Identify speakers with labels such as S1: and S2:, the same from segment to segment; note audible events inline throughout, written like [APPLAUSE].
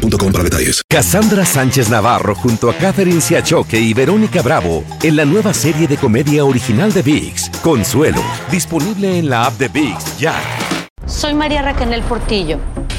S1: boostmobile.com para detalles.
S2: Cassandra Sánchez Navarro junto a Catherine Siachoque y Verónica Bravo en la nueva serie de comedia original de VIX, Consuelo, disponible en la app de VIX ya.
S3: Soy María Raquel Portillo.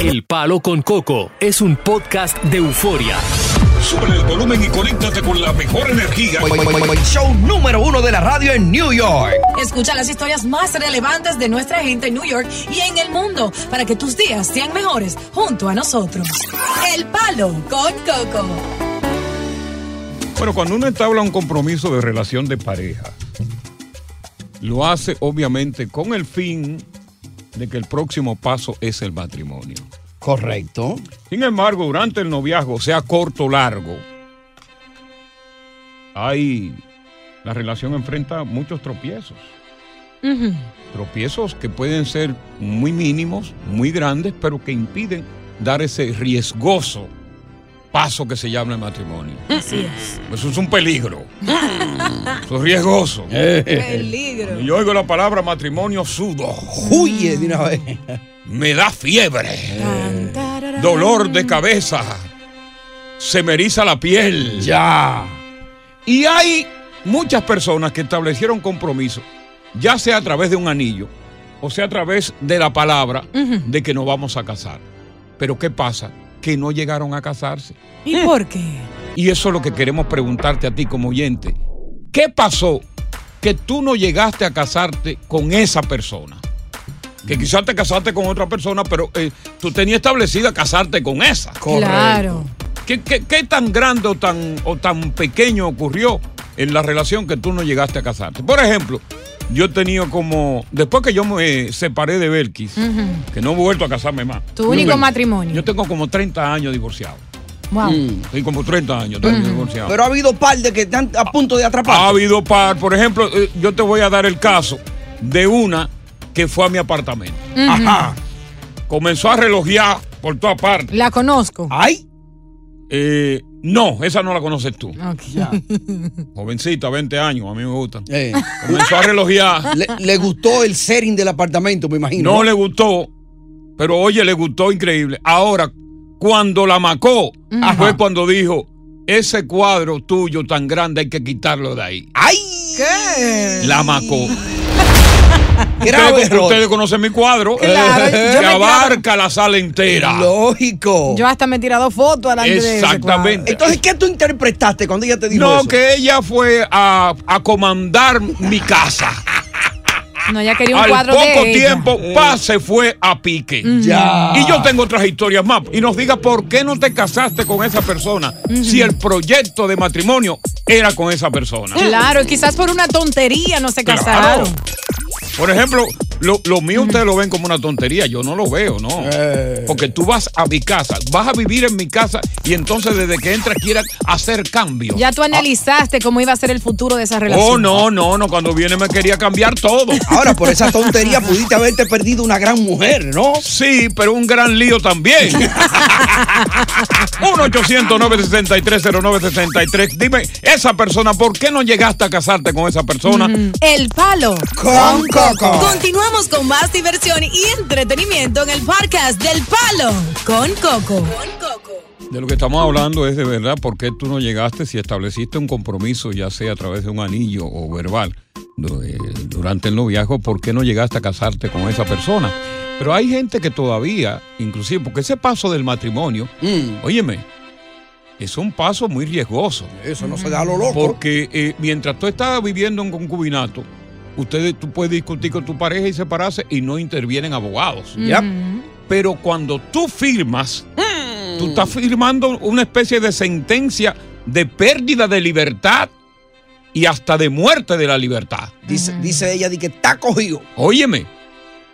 S4: El Palo con Coco es un podcast de euforia.
S5: Sube el volumen y conéctate con la mejor energía.
S6: Show número uno de la radio en New York.
S7: Escucha las historias más relevantes de nuestra gente en New York y en el mundo para que tus días sean mejores junto a nosotros. El Palo con Coco.
S5: Bueno, cuando uno entabla un compromiso de relación de pareja, lo hace obviamente con el fin de que el próximo paso es el matrimonio.
S6: Correcto.
S5: Sin embargo, durante el noviazgo, sea corto o largo, hay la relación enfrenta muchos tropiezos. Tropiezos que pueden ser muy mínimos, muy grandes, pero que impiden dar ese riesgoso paso que se llama el matrimonio.
S7: Así es.
S5: Eso es un peligro. [LAUGHS] Eso es riesgoso. [LAUGHS]
S7: Peligro.
S5: Cuando Yo oigo la palabra matrimonio sudo.
S6: Huye de una vez.
S5: Me da fiebre. Dolor de cabeza. Se me eriza la piel.
S6: Ya.
S5: Y hay muchas personas que establecieron compromiso, ya sea a través de un anillo o sea a través de la palabra de que nos vamos a casar. Pero ¿qué pasa? Que no llegaron a casarse.
S7: ¿Y por qué?
S5: Y eso es lo que queremos preguntarte a ti como oyente. ¿Qué pasó que tú no llegaste a casarte con esa persona? Que quizás te casaste con otra persona, pero eh, tú tenías establecida casarte con esa.
S7: Claro.
S5: ¿Qué, qué- qué tan grande o tan, o tan pequeño ocurrió en la relación que tú no llegaste a casarte? Por ejemplo, yo he tenido como, después que yo me separé de Belkis, que no he vuelto a casarme más.
S7: Tu único
S5: tengo-
S7: matrimonio.
S5: Yo tengo como 30 años divorciado.
S7: Wow.
S5: Tengo como 30 años tengo divorciado.
S6: Pero ha habido par de que están a punto de atrapar.
S5: Ha habido par, por ejemplo, eh, yo te voy a dar el caso de una que fue a mi apartamento.
S6: Ajá.
S5: Comenzó a relojear por todas partes.
S7: La conozco.
S6: Ay.
S5: Eh, no, esa no la conoces tú.
S7: Ok. [LAUGHS]
S5: Jovencita, 20 años, a mí me gusta.
S6: Eh.
S5: Comenzó a relojear.
S6: Le, le gustó el setting del apartamento, me imagino.
S5: No le gustó, pero oye, le gustó increíble. Ahora, cuando la macó, fue cuando dijo, ese cuadro tuyo tan grande hay que quitarlo de ahí.
S6: ¡Ay!
S7: ¿Qué?
S5: La macó.
S6: Grave
S5: ustedes, ustedes conocen mi cuadro.
S7: Claro, yo
S5: que
S7: tirado-
S5: abarca la sala entera.
S6: Lógico.
S7: Yo hasta me he tirado fotos ese
S5: Exactamente.
S6: Entonces, ¿qué tú interpretaste cuando ella te dijo
S5: No,
S6: eso?
S5: que ella fue a, a comandar mi casa.
S7: No, ella quería un
S5: Al
S7: cuadro
S5: poco
S7: de ella.
S5: tiempo, pa, se fue a pique.
S6: Ya.
S5: Y yo tengo otras historias más. Y nos diga por qué no te casaste con esa persona si el proyecto de matrimonio era con esa persona.
S7: Claro, y quizás por una tontería no se
S5: Claro. Por ejemplo, lo, lo mío ustedes lo ven como una tontería. Yo no lo veo, no.
S6: Eh.
S5: Porque tú vas a mi casa, vas a vivir en mi casa y entonces desde que entras quieras hacer cambios.
S7: Ya tú analizaste cómo iba a ser el futuro de esa relación.
S5: Oh, no, no, no. Cuando viene me quería cambiar todo. [LAUGHS]
S6: Ahora, por esa tontería pudiste haberte perdido una gran mujer, ¿no?
S5: Sí, pero un gran lío también. [LAUGHS] 1-800-963-0963. Dime, esa persona, ¿por qué no llegaste a casarte con esa persona?
S7: El palo
S6: Con
S7: Continuamos con más diversión y entretenimiento en el podcast del palo con Coco.
S5: De lo que estamos hablando es de verdad por qué tú no llegaste si estableciste un compromiso, ya sea a través de un anillo o verbal, eh, durante el noviazgo, ¿por qué no llegaste a casarte con esa persona? Pero hay gente que todavía, inclusive, porque ese paso del matrimonio,
S6: Mm.
S5: óyeme, es un paso muy riesgoso.
S6: Eso no se da a lo loco.
S5: Porque eh, mientras tú estás viviendo en concubinato, ustedes, tú puedes discutir con tu pareja y separarse y no intervienen abogados.
S6: Ya.
S5: Pero cuando tú firmas, tú estás firmando una especie de sentencia de pérdida de libertad y hasta de muerte de la libertad.
S6: Dice, dice ella de que está cogido.
S5: Óyeme.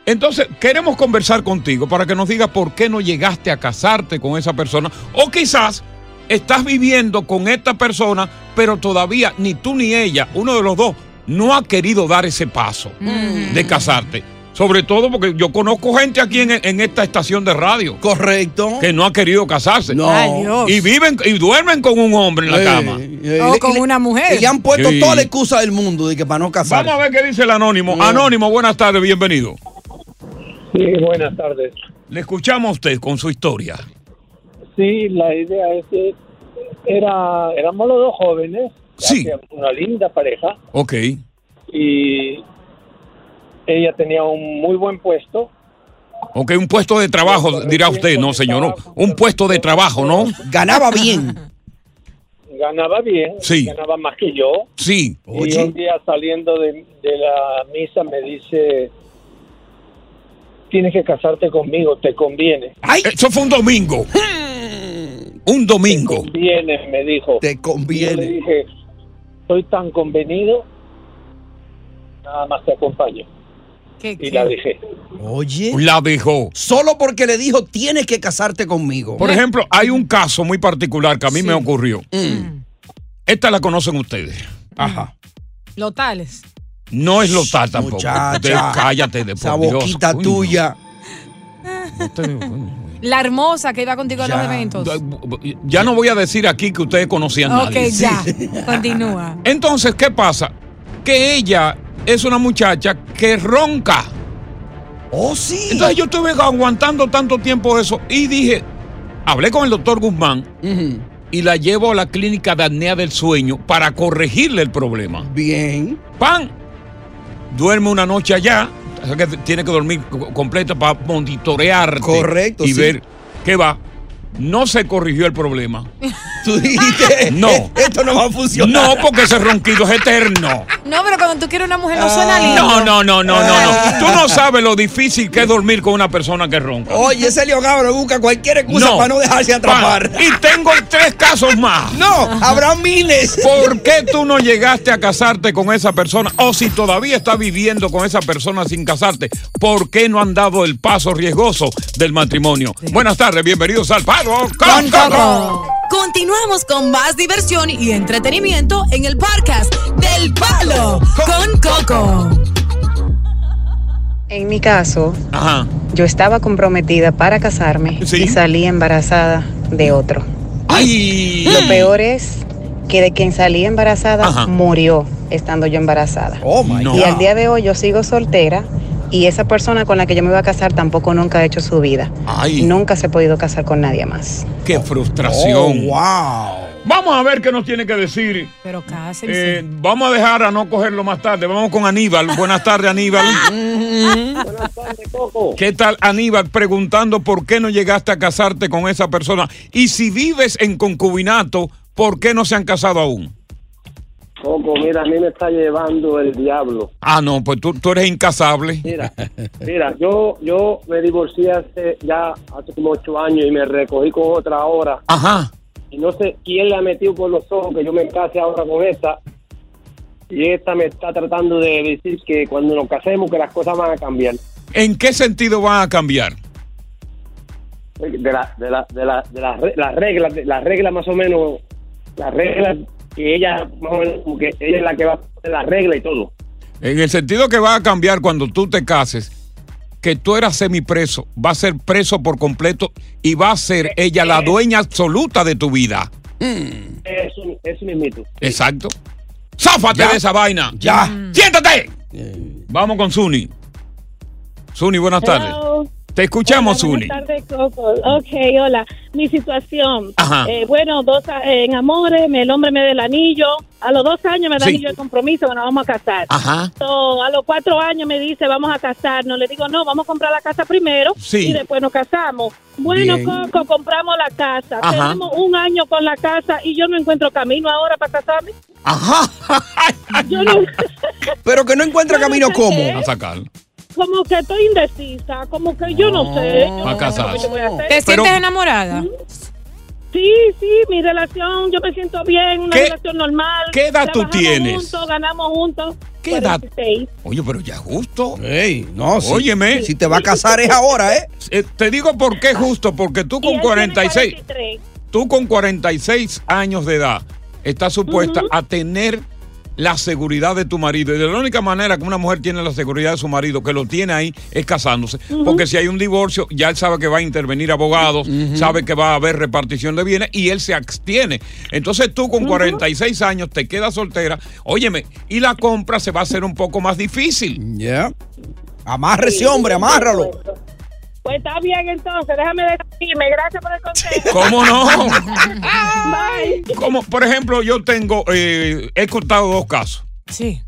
S5: Entonces, queremos conversar contigo para que nos digas por qué no llegaste a casarte con esa persona. O quizás estás viviendo con esta persona, pero todavía ni tú ni ella, uno de los dos, no ha querido dar ese paso de casarte. Sobre todo porque yo conozco gente aquí en, en esta estación de radio
S6: Correcto.
S5: que no ha querido casarse.
S6: No.
S7: Ay, Dios.
S5: Y viven y duermen con un hombre en la
S6: Eh,
S5: cama.
S6: eh,
S7: O con
S6: le-
S7: una mujer.
S6: Y le han puesto
S5: Sí.
S6: toda la excusa del mundo de que para no casar.
S5: Vamos a ver qué dice el anónimo.
S6: No.
S5: Anónimo, buenas tardes, bienvenido.
S8: Sí, buenas tardes.
S5: Le escuchamos a usted con su historia.
S8: Sí, la idea es que era, éramos los dos jóvenes,
S5: Sí.
S8: una linda pareja
S5: Ok.
S8: y ella tenía un muy buen puesto.
S5: Ok, un puesto de trabajo, dirá usted, no señor, no. Un puesto de trabajo, ¿no?
S6: Ganaba [LAUGHS] bien.
S8: Ganaba bien,
S5: Sí.
S8: ganaba más que yo.
S5: Sí.
S8: Y un día saliendo de, de la misa me dice, tienes que casarte conmigo, te conviene.
S6: ¡Ay!
S5: Eso fue un domingo. [LAUGHS] Un
S8: Te
S5: domingo.
S8: conviene, me dijo.
S6: Te
S8: Y yo le
S6: conviene.
S8: dije, estoy tan convenido, nada más te acompaño.
S7: ¿Qué-
S8: Y
S7: qué?
S8: la dejé.
S6: Oye.
S5: La dejó.
S6: Solo porque le dijo, tienes que casarte conmigo.
S5: Por ejemplo, hay un caso muy particular que a mí
S6: Sí.
S5: me ocurrió.
S6: Mm,
S5: Esta la conocen ustedes.
S6: Ajá.
S7: Lotales.
S5: No es lotal tampoco.
S6: Muchacha.
S5: De- cállate de
S6: Esa
S5: por Dios,
S6: boquita
S5: coño.
S6: tuya.
S5: No te- coño.
S7: La hermosa que iba contigo a los eventos.
S5: Ya no voy a decir aquí que ustedes conocían a
S7: Ok,
S5: nadie.
S7: ya. [LAUGHS] Continúa.
S5: Entonces, ¿qué pasa? Que ella es una muchacha que ronca.
S6: Oh, sí.
S5: Entonces yo estuve aguantando tanto tiempo eso y dije, hablé con el doctor Guzmán y la llevo a la clínica de apnea del sueño para corregirle el problema.
S6: Bien.
S5: Pan, duerme una noche allá, o sea que tiene que dormir co- completo para monitorearte
S6: Correcto,
S5: y
S6: sí.
S5: ver qué va. No se corrigió el problema. [LAUGHS]
S6: Tú dijiste,
S5: No.
S6: esto no va a funcionar.
S5: No, porque ese ronquido es eterno.
S7: No, pero cuando tú quieres una mujer no suena lindo.
S5: No, no, no, no, no, no. Tú no sabes lo difícil que es dormir con una persona que ronca.
S6: Oye, ese León Gabro busca cualquier excusa para no dejarse atrapar.
S5: Pa- Y tengo tres casos más.
S6: No, habrá miles.
S5: ¿Por qué tú no llegaste a casarte con esa persona? O si todavía estás viviendo con esa persona sin casarte, ¿por qué no han dado el paso riesgoso del matrimonio? Buenas tardes, bienvenidos al Con Coco.
S7: Continuamos con más diversión y entretenimiento en el podcast del Palo con Coco.
S9: En mi caso,
S5: Ajá.
S9: yo estaba comprometida para casarme
S5: Sí.
S9: y salí embarazada de otro.
S5: ¡Ay!
S9: Lo peor es que de quien salí embarazada
S5: Ajá.
S9: murió estando yo embarazada.
S6: Oh my
S5: No.
S9: Y
S6: God.
S9: al día de hoy yo sigo soltera y esa persona con la que yo me iba a casar tampoco nunca ha hecho su vida.
S5: Ay.
S9: Nunca se ha podido casar con nadie más.
S5: ¡Qué
S6: Oh,
S5: frustración!
S6: wow.
S5: Vamos a ver qué nos tiene que decir.
S7: Pero cásense.
S5: Eh, vamos a dejar a no cogerlo más tarde. Vamos con Aníbal. Buenas tardes, Aníbal. [LAUGHS]
S8: Buenas tardes, Coco.
S5: ¿Qué tal, Aníbal? Preguntando por qué no llegaste a casarte con esa persona. Y si vives en concubinato, ¿por qué no se han casado aún?
S8: Coco, mira, a mí me está llevando el diablo.
S5: Ah, no, pues tú, tú eres incasable.
S8: Mira, [LAUGHS] mira, yo yo me divorcié hace ya hace como ocho años y me recogí con otra ahora.
S5: Ajá.
S8: Y no sé quién le ha metido por los ojos que yo me case ahora con esta. Y esta me está tratando de decir que cuando nos casemos que las cosas van a cambiar.
S5: ¿En qué sentido van a cambiar?
S8: De la, de la, de la, de las re- las reglas, de- las reglas más o menos, las reglas que ella, más o menos, como que ella es la que va a poner las reglas y todo.
S5: En el sentido que va a cambiar cuando tú te cases, que tú eras semipreso, va a ser preso por completo y va a ser ella la dueña absoluta de tu vida.
S8: Es un, es un mito.
S5: Exacto. ¡Záfate
S6: Ya.
S5: de esa vaina!
S6: Ya.
S5: ¡Siéntate! Vamos con Zuni. Zuni, buenas tardes. Te escuchamos,
S10: Hola. Buenas tardes, Coco. Ok, hola. Mi situación.
S5: Ajá.
S10: Eh, bueno, dos eh, en amores, el hombre me da el anillo. A los dos años me da
S5: Sí.
S10: anillo de compromiso que nos vamos a casar.
S5: Ajá.
S10: So, a los cuatro años me dice, vamos a casarnos. Le digo, no, vamos a comprar la casa primero
S5: Sí.
S10: y después nos casamos. Bueno,
S6: Bien.
S10: Coco, compramos la casa.
S5: Ajá.
S10: Tenemos un año con la casa y yo no encuentro camino ahora para casarme.
S5: Ajá. [LAUGHS]
S10: Yo no,
S6: Pero que no encuentra [LAUGHS] camino cómo.
S5: A sacar.
S10: Como que estoy indecisa, como que yo no sé. Yo
S5: Va a
S10: no sé
S5: casarse.
S7: ¿Te
S5: Pero-
S7: sientes enamorada?
S10: Sí, sí, mi relación, yo me siento bien, una
S5: ¿Qué-
S10: relación normal.
S5: qué edad tú tienes?
S10: Juntos, ganamos juntos.
S5: ¿Qué edad?
S10: 46.
S5: Oye, pero ya justo.
S6: Ey, no, si,
S5: Óyeme.
S6: si te va a casar es ahora, ¿eh?
S5: Eh, te digo por qué justo, porque tú con
S10: él tiene
S5: 46,
S10: 43.
S5: tú con 46 años de edad estás supuesta a tener la seguridad de tu marido. Y de la única manera que una mujer tiene la seguridad de su marido, que lo tiene ahí, es casándose. Porque si hay un divorcio, ya él sabe que va a intervenir abogados, sabe que va a haber repartición de bienes y él se abstiene. Entonces tú con 46 años te quedas soltera, óyeme, y la compra se va a hacer un poco más difícil.
S6: Ya. Amarre ese hombre, amárralo.
S10: Pues está bien entonces, déjame decirme, gracias por el consejo.
S5: ¿Cómo no? [LAUGHS]
S10: Bye.
S5: Como, por ejemplo, yo tengo, eh, he contado dos casos.
S7: Sí.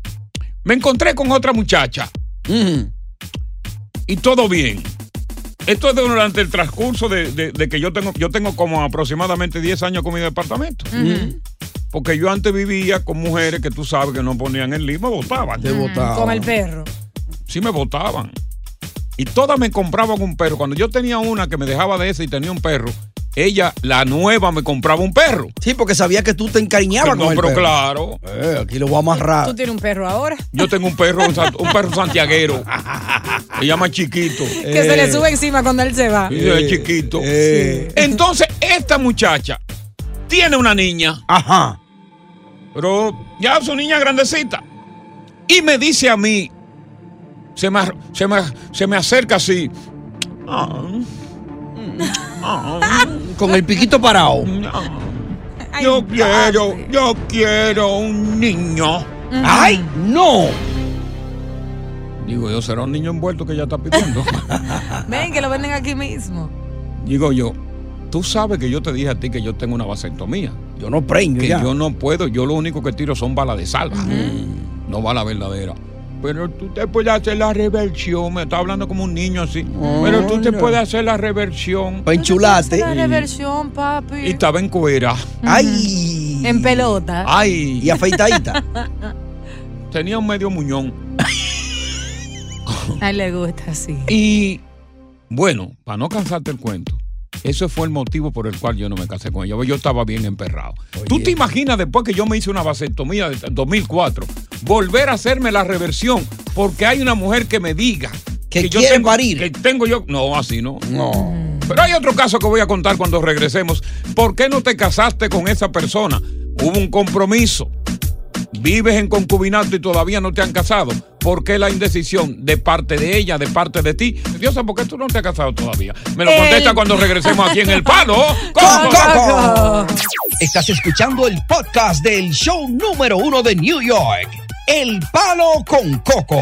S5: Me encontré con otra muchacha
S6: Mm.
S5: y todo bien. Esto es durante el transcurso de, de- de que yo tengo, yo tengo como aproximadamente 10 años con mi departamento. Porque yo antes vivía con mujeres que tú sabes que no ponían el lima, votaban.
S6: Te botaba.
S7: Con el perro.
S5: Sí me votaban. Y todas me compraban un perro. Cuando yo tenía una que me dejaba de esa y tenía un perro, ella, la nueva, me compraba un perro.
S6: Sí, porque sabía que tú te encariñabas
S5: no,
S6: con el
S5: pero
S6: perro.
S5: claro.
S6: Eh, aquí lo voy a amarrar.
S7: Tú tienes un perro ahora.
S5: Yo tengo un perro, un perro [LAUGHS] santiaguero. Se llama Chiquito.
S7: Que se le sube encima cuando él se va.
S5: Sí, es chiquito.
S6: Eh.
S5: Entonces, esta muchacha tiene una niña,
S6: Ajá.
S5: pero ya su niña grandecita. Y me dice a mí, se me, se me, se me acerca así.
S6: Con el piquito parado.
S5: Yo quiero, yo quiero un niño.
S6: ¡Ay, no!
S5: Digo yo, será un niño envuelto que ella está pidiendo. [LAUGHS]
S7: Ven, que lo venden aquí mismo.
S5: Digo yo, tú sabes que yo te dije a ti que yo tengo una vasectomía.
S6: Yo no preño
S5: que
S6: ya.
S5: yo no puedo, yo lo único que tiro son balas de salva, no balas verdaderas. Pero tú te puedes hacer la reversión, me está hablando como un niño así. Pero tú te puedes hacer la reversión.
S6: Para enchularte.
S7: La reversión, papi.
S5: Y estaba en cuera.
S6: ¡Ay!
S7: En pelota.
S5: Ay,
S6: Y afeitadita. [LAUGHS]
S5: tenía un medio muñón.
S7: A él le gusta así.
S5: Y bueno, para no cansarte el cuento, ese fue el motivo por el cual yo no me casé con ella. porque Yo estaba bien emperrado. ¿Tú te imaginas después que yo me hice una vasectomía de 2004, volver a hacerme la reversión porque hay una mujer que me diga
S6: Que
S5: yo
S6: quiere
S5: tengo,
S6: parir.
S5: Que tengo yo. No, así no.
S6: No.
S5: Pero hay otro caso que voy a contar cuando regresemos. ¿Por qué no te casaste con esa persona? Hubo un compromiso. Vives en concubinato y todavía no te han casado. ¿Por qué la indecisión de parte de ella, de parte de ti? Diosa, ¿por qué tú no te has casado todavía? Me lo
S7: El-
S5: contesta cuando regresemos aquí en El Palo. [LAUGHS]
S6: ¡Con
S5: con
S6: Coco! Estás escuchando el podcast del show número uno de New York. El Palo con Coco.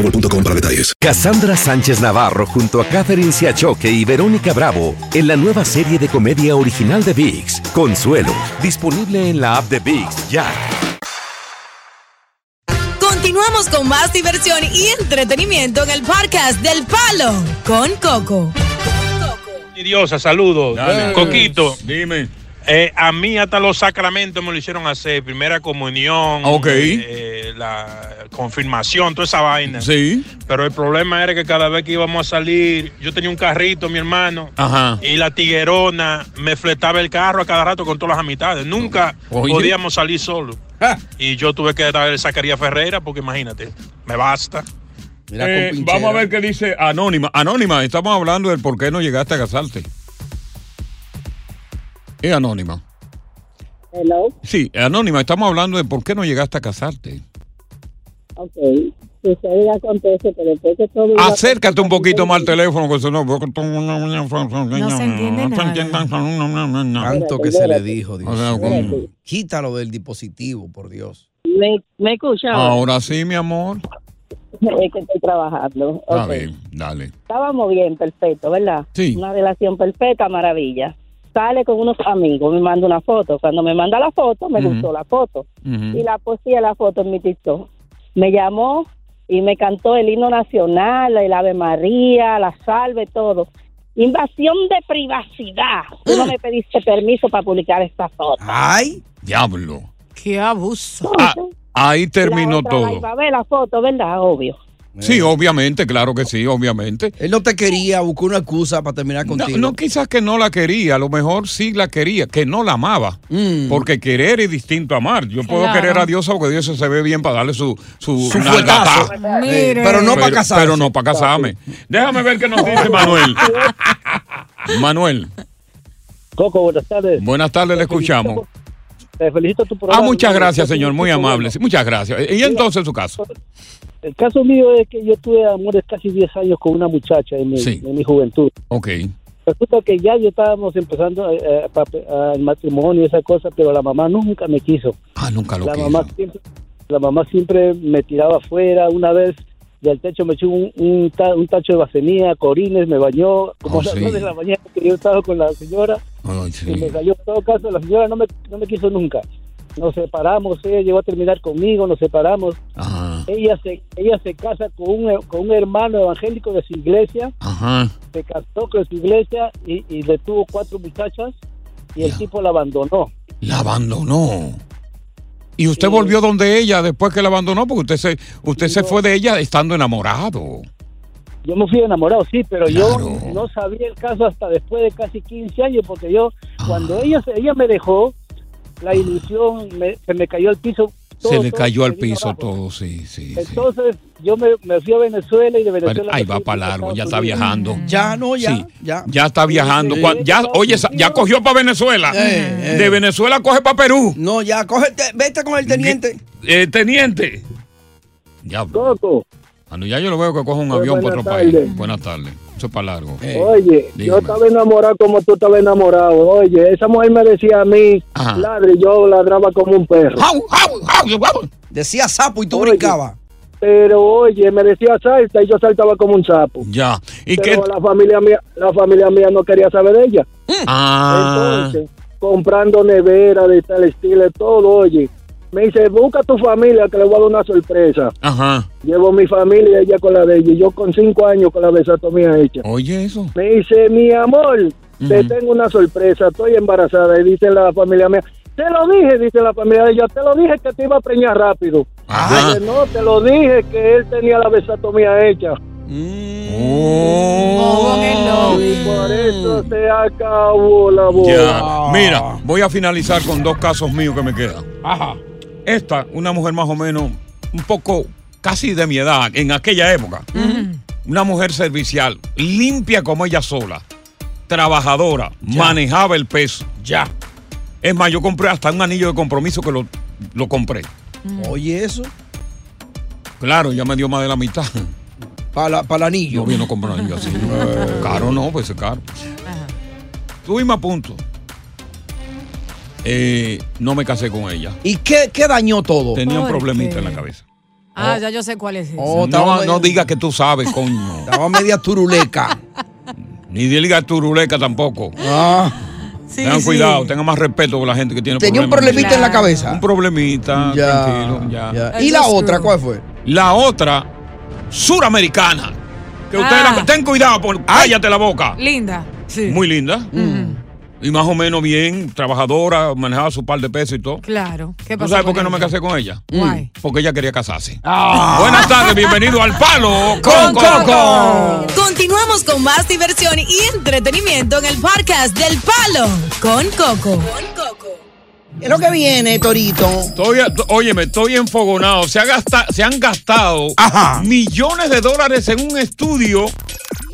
S1: boostmobile.com para detalles.
S2: Cassandra Sánchez Navarro junto a Catherine Siachoque y Verónica Bravo en la nueva serie de comedia original de VIX, Consuelo, disponible en la app de VIX ya.
S7: Continuamos con más diversión y entretenimiento en el podcast del Palo con Coco.
S11: Diosa, saludos.
S5: Dale.
S11: Coquito,
S5: Dime.
S11: eh, a mí hasta los sacramentos me lo hicieron hacer. Primera comunión,
S5: Ok.
S11: eh, la confirmación, toda esa vaina.
S5: Sí.
S11: Pero el problema era que cada vez que íbamos a salir, yo tenía un carrito, mi hermano,
S5: Ajá.
S11: y la tiguerona me fletaba el carro a cada rato con todas las amistades. Nunca
S5: Oye.
S11: podíamos salir solos.
S6: Ah,
S11: Y yo tuve que traer Zacarías Ferreira porque imagínate, me basta.
S5: Eh, vamos a ver qué dice Anónima. Anónima, estamos hablando del por qué no llegaste a casarte. Es Anónima.
S12: Hello.
S5: Sí, Anónima, estamos hablando de por qué no llegaste a casarte.
S12: Ok. Sucede y acontece que después que todo...
S5: Acércate un poquito más al teléfono. que si no-
S12: No se entiende
S6: Tanto que se le dijo, Dios. Quítalo del dispositivo, por Dios.
S12: ¿Me, me escucha?
S5: Ahora sí, mi amor.
S12: Es que estoy trabajando.
S5: A
S12: Ok.
S5: ver, dale.
S12: Estábamos bien, perfecto, ¿verdad?
S5: Sí.
S12: Una relación perfecta, maravilla. Sale con unos amigos, me manda una foto. Cuando me manda la foto, me
S13: Ujú.
S12: gustó la foto. Y la posteé la foto en mi TikTok. Me llamó y me cantó el himno nacional, el Ave María, la salve, todo. Invasión de privacidad. Tú no me pediste permiso para publicar esta foto.
S6: ¡Ay!
S5: Diablo.
S7: ¡Qué abuso!
S5: Ah, ahí terminó
S12: La otra
S5: todo.
S12: iba a ver la foto, ¿verdad? Obvio.
S5: Sí, obviamente, claro que sí, obviamente.
S6: Él no te quería, buscó una excusa para terminar
S5: No,
S6: contigo.
S5: no, quizás que no la quería, a lo mejor sí la quería, que no la amaba. Porque querer es distinto a amar. Yo puedo
S6: Claro.
S5: querer a Dios porque Dios se ve bien para darle su, su,
S6: Su
S5: nalgata.
S6: fuetazo. Mire. Pero no para casarse.
S5: Pero no para casarme. Déjame ver qué nos dice Manuel. [LAUGHS] Manuel,
S14: Coco, buenas tardes.
S5: buenas tardes, le escuchamos.
S14: Te felicito tu
S5: Ah,
S14: programa.
S5: muchas gracias, señor, muy amable. Muchas gracias. Y entonces su caso.
S14: El caso mío es que yo tuve amores casi 10 años con una muchacha en mi,
S5: Sí.
S14: en mi juventud.
S5: Ok.
S14: Resulta que ya yo estábamos empezando eh, eh, pa- el matrimonio y esa cosa, pero la mamá nunca me quiso.
S5: Ah, nunca lo
S14: la
S5: quiso.
S14: mamá siempre, la mamá siempre me tiraba afuera. Una vez del techo me echó un, un, ta- un tacho de vaselina, corines, me bañó. Como
S5: Oh,
S14: a las
S5: sí.
S14: de la mañana que yo estaba con la señora, Y me cayó en todo caso. La señora no me, no me quiso nunca. Nos separamos, ella llegó a terminar conmigo, nos separamos. Ella se ella se casa con un, con un hermano evangélico de su iglesia,
S5: Ajá.
S14: se casó con su iglesia y, y le tuvo cuatro muchachas y el tipo la abandonó.
S5: La abandonó. Y usted volvió donde ella después que la abandonó porque usted se usted se fue de ella estando enamorado.
S14: Yo me fui enamorado, sí, pero yo no sabía el caso hasta después de casi 15 años, porque yo,
S5: Ah.
S14: cuando ella se- ella me dejó, la ilusión me- se me cayó al piso. todo,
S5: se le
S14: todo
S5: cayó al piso
S14: abajo.
S5: todo, sí, sí. sí.
S14: Entonces yo me, me fui a Venezuela y de Venezuela...
S5: Ahí va para largo, ya está viajando.
S6: Ya, no, ya,
S5: Sí,
S6: ya.
S5: Ya está viajando.
S6: Sí,
S5: ya, oye, ya cogió para Venezuela.
S6: Eh, eh.
S5: De Venezuela coge para Perú.
S6: No, ya, cógete, vete con el teniente.
S5: Eh, teniente. Diablo.
S14: Coco.
S5: Cuando ya yo lo veo que coge un
S14: Pues,
S5: avión para otro país. Buenas tardes. Eso es para largo.
S14: Oye, yo estaba enamorado como tú estabas enamorado. Oye, esa mujer me decía a mí,
S5: Ajá.
S14: ladre, y yo ladraba como un perro.
S6: Decía sapo y tú
S14: Oye,
S6: brincabas.
S14: Pero oye, me decía salta y yo saltaba como un sapo.
S5: Ya. ¿Y
S14: pero
S5: qué?
S14: la familia mía, la familia mía no quería saber de ella.
S5: Ah.
S14: Entonces, comprando nevera de tal estilo, y todo, oye. Me dice, busca tu familia que le voy a dar una sorpresa.
S5: Ajá.
S14: Llevo mi familia, ella con la de ella, y yo con cinco años con la besatomía hecha.
S5: Oye, eso.
S14: Me dice, mi amor, te tengo una sorpresa, estoy embarazada. Y dice la familia mía, te lo dije, dice la familia de ella, te lo dije que te iba a preñar rápido.
S5: Ajá.
S14: Dice, no, te lo dije que él tenía la besatomía hecha.
S5: Oh.
S14: Y por eso se acabó la boda.
S5: Ya. Mira, voy a finalizar con dos casos míos que me quedan. Ajá. Esta, una mujer más o menos, un poco casi de mi edad, en aquella época. Una mujer servicial, limpia como ella sola, trabajadora, manejaba el peso. Ya. Es más, yo compré hasta un anillo de compromiso que lo, lo compré.
S6: Oye, eso.
S5: Claro, ya me dio más de la mitad.
S6: Para el anillo.
S5: No vino a comprar un anillo así. [LAUGHS] caro no, pues es caro. Estuvimos a punto. Eh, no me casé con ella.
S6: ¿Y qué, qué dañó todo?
S5: Tenía un
S7: ¿Por
S5: problemita
S7: qué?
S5: en la cabeza.
S7: Ah, ya yo sé cuál es ese.
S6: Oh,
S5: no, no digas que tú sabes, [LAUGHS] coño.
S6: Estaba media turuleca. [LAUGHS]
S5: Ni diga turuleca tampoco.
S6: Ah.
S7: Sí,
S5: tengan
S7: sí.
S5: cuidado, tengan más respeto por la gente que tiene
S6: Tenía un
S5: problemas.
S6: problemita en la cabeza.
S5: Un problemita,
S6: Ya,
S5: tranquilo, ya.
S6: ya. ¿Y la otra cuál fue?
S5: La otra, suramericana. Que usted
S7: Ah.
S5: la- ten cuidado, por, cállate la boca.
S7: Linda. Sí.
S5: Muy linda. Y más o menos bien, trabajadora, manejaba su par de pesos y todo.
S7: Claro. ¿Qué
S5: ¿Tú
S7: pasó
S5: sabes por
S7: con
S5: qué no me casé con ella?
S7: Why?
S5: Porque ella quería casarse.
S6: Ah.
S5: Buenas tardes, bienvenido al Palo con, Coco.
S7: Continuamos con más diversión y entretenimiento en el podcast del Palo con Coco.
S6: ¿Qué es lo que viene, Torito?
S5: Estoy, oye, me estoy enfogonado. Se, ha gasta- se han gastado millones de dólares en un estudio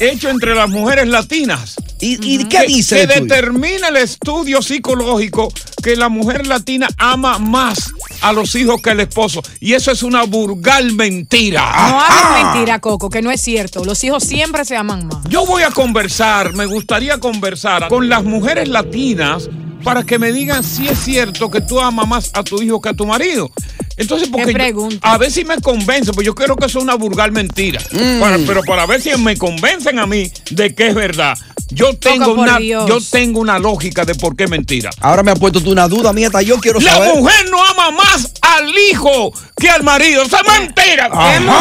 S5: hecho entre las mujeres latinas.
S6: ¿Y, qué
S5: que,
S6: dice
S5: Que
S6: el
S5: determina el estudio psicológico que la mujer latina ama más a los hijos que al esposo. Y eso es una burgal mentira.
S13: No hables mentira, Coco, que no es cierto. Los hijos siempre se aman más.
S5: Yo voy a conversar, me gustaría conversar con las mujeres latinas para que me digan si es cierto que tú amas más a tu hijo que a tu marido. Entonces, porque yo- a ver si me convence, pues yo creo que eso es una vulgar mentira.
S6: Mm.
S5: Para- pero para ver si me convencen a mí de que es verdad. Yo tengo, una,
S6: Dios.
S5: yo tengo una lógica de por qué es mentira.
S6: Ahora me ha puesto tú una duda, mía, yo quiero
S5: La
S6: saber.
S5: mujer no ama más al hijo que al marido. Eso es mentira.
S13: ¿Qué mujer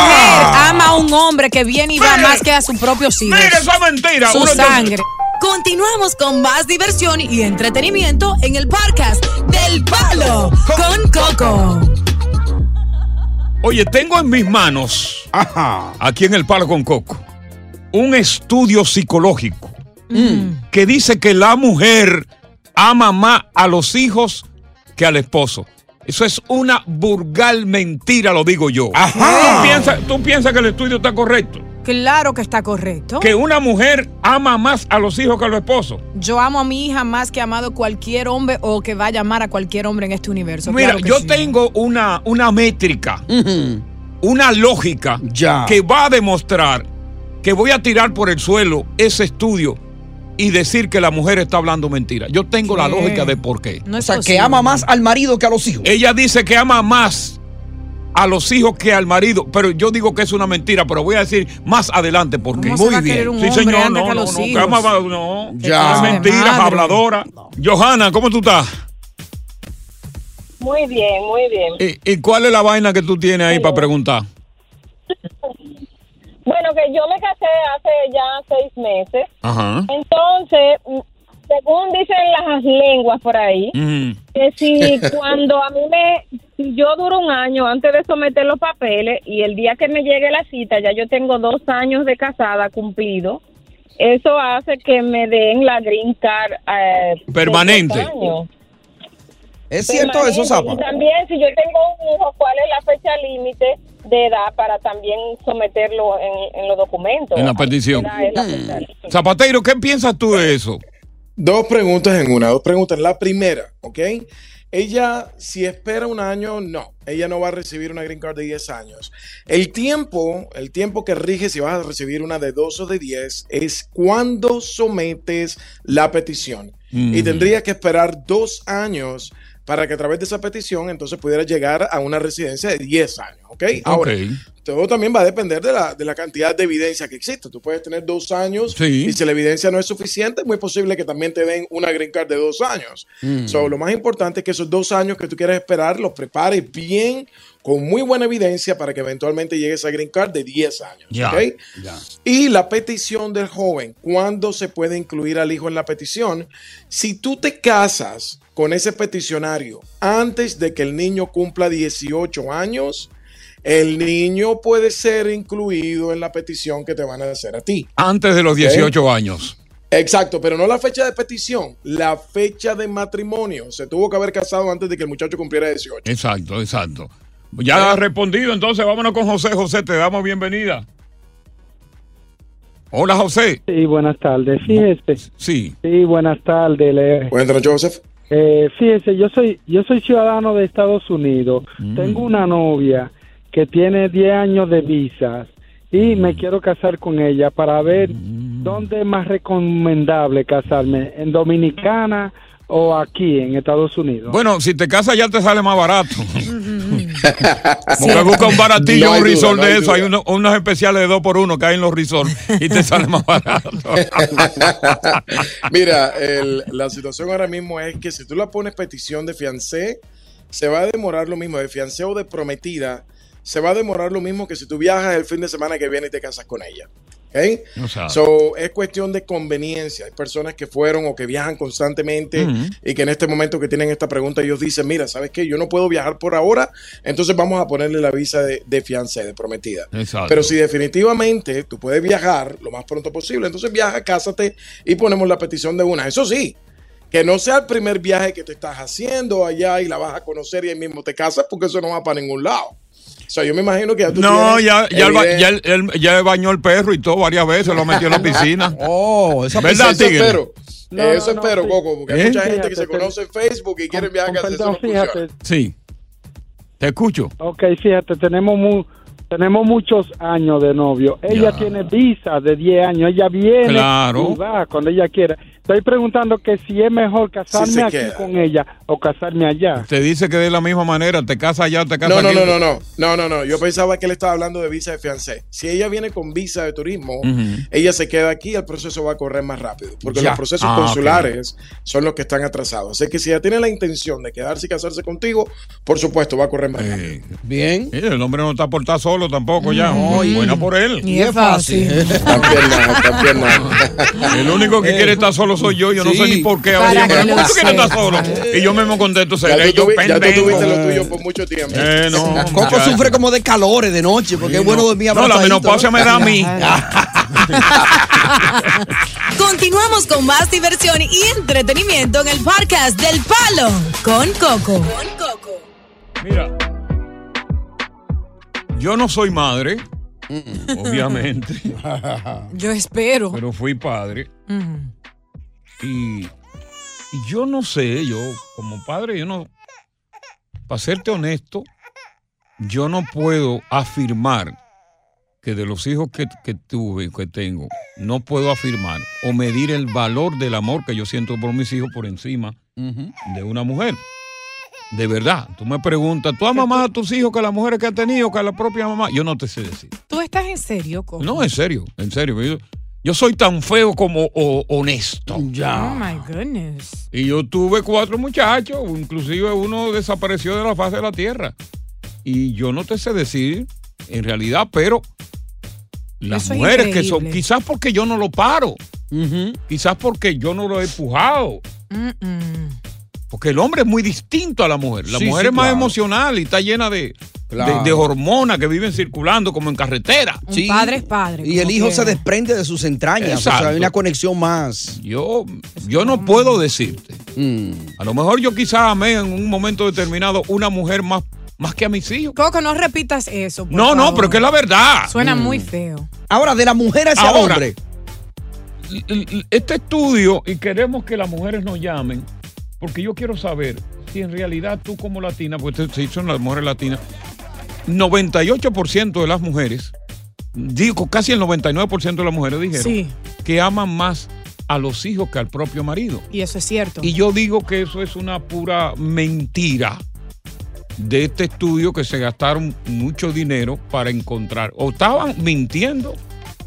S13: ama a un hombre que viene y va más que a sus propios hijos?
S5: Mire, eso es mentira.
S13: Su
S5: Uno-
S13: sangre.
S7: Continuamos con más diversión y entretenimiento en el podcast del Palo con Coco.
S5: Oye, tengo en mis manos, aquí en el Palo con Coco, un estudio psicológico que dice que la mujer ama más a los hijos que al esposo. Eso es una burgal mentira, lo digo yo. ¿Tú piensas, tú piensas que el estudio está correcto?
S13: Claro que está correcto.
S5: Que una mujer ama más a los hijos que a los esposos.
S13: Yo amo a mi hija más que he amado a cualquier hombre o que vaya a amar a cualquier hombre en este universo.
S5: Mira,
S13: Claro que
S5: yo
S13: sí.
S5: tengo una, una métrica, una lógica que va a demostrar que voy a tirar por el suelo ese estudio y decir que la mujer está hablando mentira. Yo tengo la lógica de por qué.
S6: o sea, que ama más al marido que a los hijos.
S5: Ella dice que ama más a los hijos que al marido, pero yo digo que es una mentira, pero voy a decir más adelante por qué.
S13: ¿Cómo se va a querer un
S5: Sí, señor, no,
S13: que a
S5: no,
S13: los
S5: no, más- no.
S6: Ya.
S5: Es mentira,
S6: Madre.
S5: habladora. Johanna, ¿cómo tú estás?
S12: Muy bien, muy bien.
S5: ¿Y, y cuál es la vaina que tú tienes ahí para preguntar? [LAUGHS]
S12: Bueno, que yo me casé hace ya seis meses.
S5: Ajá.
S12: Entonces, según dicen las lenguas por ahí, que si [LAUGHS] cuando a mí me, si yo duro un año antes de someter los papeles y el día que me llegue la cita, ya yo tengo dos años de casada cumplido, eso hace que me den la green card eh,
S5: Permanente.
S6: ¿Es cierto eso. Zapa?
S12: Y también, si yo tengo un hijo, ¿cuál es la fecha límite de edad para también someterlo en, en los documentos?
S5: En la petición. Zapateiro, ¿qué piensas tú de eso?
S15: Dos preguntas en una, dos preguntas. La primera, ¿ok? Ella, si espera un año, no. Ella no va a recibir una green card de 10 años. El tiempo, el tiempo que rige si vas a recibir una de 2 o de 10 es cuando sometes la petición.
S16: Mm.
S15: Y tendría que esperar dos años para que a través de esa petición entonces pudiera llegar a una residencia de 10 años, ¿ok? Ahora,
S5: Ok.
S15: Todo también va a depender de la, de la cantidad de evidencia que existe. Tú puedes tener dos años
S5: Sí.
S15: y si la evidencia no es suficiente, es muy posible que también te den una green card de dos años.
S5: Mm.
S15: So, lo más importante es que esos dos años que tú quieres esperar los prepares bien, con muy buena evidencia para que eventualmente llegue esa green card de 10 años. Y la petición del joven, ¿cuándo se puede incluir al hijo en la petición? Si tú te casas con ese peticionario antes de que el niño cumpla 18 años, el niño puede ser incluido en la petición que te van a hacer a ti.
S5: Antes de los
S15: Ok.
S5: 18 años.
S15: Exacto, pero no la fecha de petición, la fecha de matrimonio. Se tuvo que haber casado antes de que el muchacho cumpliera 18.
S5: Exacto, exacto. Ya has respondido, entonces vámonos con José. José, te damos bienvenida. Hola, José.
S16: Sí, buenas tardes. Fíjese.
S5: Sí.
S16: Sí, buenas tardes. Le-
S15: Buenas noches, Joseph.
S16: Eh, fíjese, yo soy yo soy ciudadano de Estados Unidos. Tengo una novia que tiene 10 años de visas y me quiero casar con ella para ver dónde es más recomendable casarme, en Dominicana o aquí en Estados Unidos.
S5: Bueno, si te casas ya te sale más barato. [LAUGHS] Porque busca un baratillo,
S15: No
S5: un
S15: duda,
S5: resort
S15: no
S5: de
S15: hay
S5: eso. Hay uno- unos especiales de dos por uno que hay en los resorts y te sale más barato. [LAUGHS]
S15: Mira, el- la situación ahora mismo es que si tú la pones petición de fiancé, se va a demorar lo mismo, de fiancé o de prometida, se va a demorar lo mismo que si tú viajas el fin de semana que viene y te casas con ella. ¿Ok?
S5: O sea,
S15: So, es cuestión de conveniencia. Hay personas que fueron o que viajan constantemente y que en este momento que tienen esta pregunta ellos dicen, mira, ¿sabes qué? Yo no puedo viajar por ahora, entonces vamos a ponerle la visa de, de fiancé, de prometida.
S5: Exacto.
S15: Pero si definitivamente tú puedes viajar lo más pronto posible, entonces viaja, cásate y ponemos la petición de una. Eso sí, Que no sea el primer viaje que te estás haciendo allá y la vas a conocer y ahí mismo te casas, porque eso no va para ningún lado. O sea, yo me imagino que ya tú
S5: No, ya, ya, el ya, el- el- ya bañó el perro y todo varias veces, lo metió en la piscina. [LAUGHS]
S15: Oh,
S5: esa
S15: ¿Verdad,
S5: Eso
S15: Tigre?
S5: espero.
S15: No, eso espero, Coco, porque hay
S5: ¿Eh?
S15: mucha gente que se conoce en Facebook y quieren viajar a casa. Eso no
S16: fíjate.
S5: Sí. Te escucho.
S16: Ok, fíjate, tenemos mu- tenemos muchos años de novio. Ella tiene visa de 10 años. Ella viene
S5: Claro.
S16: y va cuando ella quiera. Estoy preguntando que si es mejor casarme aquí
S15: queda.
S16: con ella o casarme allá.
S5: Te dice que de la misma manera, te casas allá, te casas
S15: No, no,
S5: aquí.
S15: no, no, no, no, no, no. Yo pensaba que él estaba hablando de visa de fiancé. Si ella viene con visa de turismo, ella se queda aquí, el proceso va a correr más rápido, porque
S5: Ya.
S15: los procesos
S5: Ah,
S15: consulares son los que están atrasados. Así que si ella tiene la intención de quedarse y casarse contigo, por supuesto va a correr más rápido.
S6: Bien.
S5: el hombre no está por estar solo tampoco ya.
S15: No, y-
S5: Buena por él.
S15: Y es fácil. También nada, también nada. [LAUGHS]
S5: El único que quiere estar solo soy yo. Yo no sé ni por qué. Ahora, ¿Por qué estar
S15: sepa.
S5: solo? Y yo mismo contento
S15: Ya
S5: seré yo
S15: tuvi- ya tú
S5: pendejo.
S15: tuviste lo tuyo por mucho tiempo.
S5: Eh, no,
S6: Coco
S5: muchacho.
S6: sufre como de calores de noche porque es bueno dormir
S5: No, la
S6: abrazadito,
S5: menopausia me da a mí. [LAUGHS]
S7: Continuamos con más diversión y entretenimiento en el podcast del Palo con Coco.
S5: Mira, yo no soy madre, obviamente, [LAUGHS]
S13: Yo espero.
S5: pero fui padre.
S13: Ujú.
S5: Y, y yo no sé, yo como padre, yo no, para serte honesto, yo no puedo afirmar que de los hijos que, que tuve, que tengo, no puedo afirmar o medir el valor del amor que yo siento por mis hijos por encima de una mujer. De verdad, tú me preguntas, ¿tú amas más a tus hijos que a las mujeres que has tenido, que a la propia mamá? Yo no te sé decir.
S13: ¿Tú estás en serio, Coco?
S5: No, en serio, en serio. Yo, yo soy tan feo como o- honesto.
S13: Oh my goodness.
S5: Y yo tuve cuatro muchachos, inclusive uno desapareció de la faz de la tierra. Y yo no te sé decir, en realidad, pero las
S13: Eso
S5: mujeres que son, quizás porque yo no lo paro, quizás porque yo no lo he empujado, porque el hombre es muy distinto a la mujer. La
S6: Sí,
S5: mujer
S6: sí,
S5: es más
S6: claro.
S5: emocional y está llena de,
S6: Claro.
S5: de, de hormonas que viven circulando como en carretera.
S13: Un padre es padre.
S6: Y el hijo se desprende de sus entrañas. O sea, hay una conexión más.
S5: Yo, yo no puedo decirte.
S6: Mm.
S5: A lo mejor yo quizás amé en un momento determinado una mujer más, más que a mis hijos.
S13: Coco, no repitas eso. por
S5: No, no, pero es que es la verdad.
S13: Suena
S6: Mm.
S13: muy feo.
S6: Ahora, de la mujer hacia el hombre.
S5: Este estudio, y queremos que las mujeres nos llamen, porque yo quiero saber si en realidad tú como latina, pues te- se hizo en las mujeres latinas, 98% de las mujeres, digo casi el 99% de las mujeres dijeron
S13: Sí.
S5: que aman más a los hijos que al propio marido.
S13: Y eso es cierto.
S5: Y yo digo que eso es una pura mentira de este estudio que se gastaron mucho dinero para encontrar. O estaban mintiendo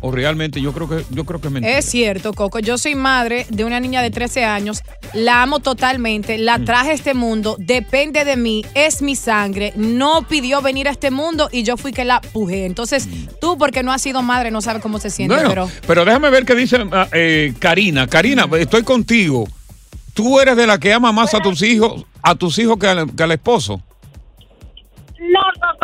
S5: o realmente yo creo que yo creo que es mentira.
S13: Es cierto, Coco. Yo soy madre de una niña de 13 años. La amo totalmente.
S5: Mm.
S13: La traje a este mundo. Depende de mí. Es mi sangre. No pidió venir a este mundo y yo fui que la pujé. Entonces, tú, porque no has sido madre, no sabes cómo se siente.
S5: Mm. Bueno,
S13: pero
S5: pero déjame ver qué dice ah, eh, Karina. Karina, estoy contigo. Tú eres de la que ama más a tus hijos, a tus hijos que al, que al esposo.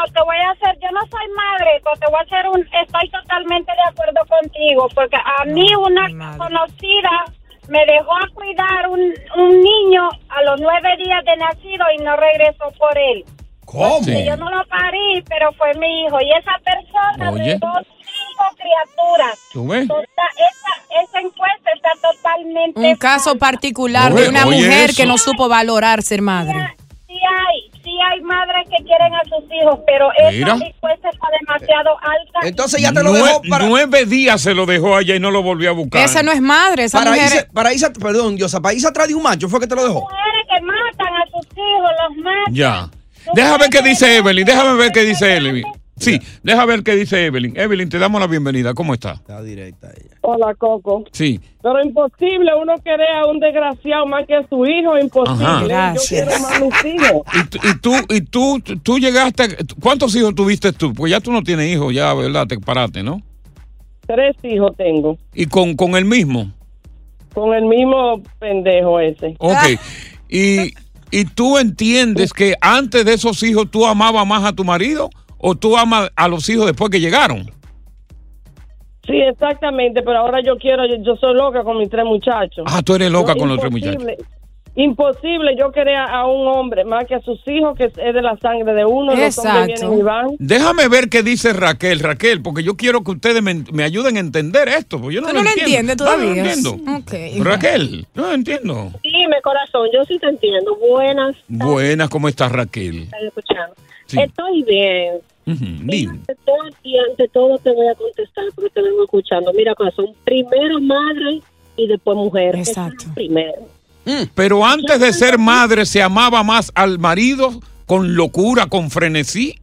S17: No, te voy a hacer, yo no soy madre, pero te voy a hacer un, estoy totalmente de acuerdo contigo, porque a mí una conocida me dejó a cuidar un, un niño a los nueve días de nacido y no regresó por él.
S6: ¿Cómo?
S17: Yo no lo parí, pero fue mi hijo. Y esa persona
S5: Oye.
S17: dejó cinco criaturas.
S5: ¿Tú ves?
S17: Esa, esa encuesta está totalmente...
S13: un caso particular
S5: Oye,
S13: de una
S5: oye
S13: mujer
S5: eso.
S13: que no supo valorar ser madre.
S17: Sí hay, sí hay madres que quieren a sus hijos, pero
S5: Mira.
S17: esa encuesta está demasiado alta.
S6: Entonces ya te lo
S5: Nue-
S6: dejó para,
S5: Nueve días se lo dejó allá y no lo volvió a buscar.
S13: Esa no es madre, esa
S6: para,
S13: mujer.
S6: irse, para irse, perdón, Diosa, para irse atrás de un macho, ¿fue que te lo dejó?
S17: mujeres que matan a sus hijos, los matan.
S5: Ya. Déjame ver qué dice Evelyn. Déjame ver qué dice Evelyn. Sí, déjame ver qué dice Evelyn. Evelyn, te damos la bienvenida. ¿Cómo está?
S6: Está directa ella.
S18: Hola, Coco.
S5: Sí.
S18: Pero imposible uno querer a un desgraciado más que a su hijo, imposible.
S5: Ajá.
S18: Yo
S13: Gracias.
S18: quiero más a mis hijos.
S5: Y, tú- y tú, y tú, tú llegaste. a- ¿Cuántos hijos tuviste tú? Pues ya tú no tienes hijos, ya, ¿verdad? Te paraste, ¿no?
S18: Tres hijos tengo,
S5: Y con, con el mismo.
S18: con el mismo pendejo ese.
S5: Ok. [LAUGHS] Y, y tú entiendes que antes de esos hijos tú amabas más a tu marido o tú amas a los hijos después que llegaron.
S18: Sí, exactamente, pero ahora yo quiero, yo, yo soy loca con mis tres muchachos.
S5: Ah, tú eres loca
S18: No,
S5: con los tres muchachos.
S19: Imposible yo querer a un hombre más que a sus hijos, que es de la sangre de uno. Los
S13: Exacto.
S19: vienen y van.
S5: Déjame ver qué dice Raquel, Raquel, porque yo quiero que ustedes me, me ayuden a entender esto. porque Yo no
S13: ¿Tú
S5: lo
S13: no lo
S5: entiendo.
S13: entiendes
S5: No, no lo
S13: todavía?
S5: entiendo.
S13: Ok.
S5: Raquel, no entiendo.
S18: Dime, corazón, yo sí te entiendo. Buenas,
S5: Buenas, ¿cómo estás, Raquel?
S18: estás escuchando.
S5: Sí.
S18: Estoy bien. Ante todo, y ante todo te voy a contestar porque te vengo escuchando. Mira, corazón, primero madre y después mujer. Exacto. Primero.
S5: Pero antes de ser madre, ¿se amaba más al marido con locura, con frenesí?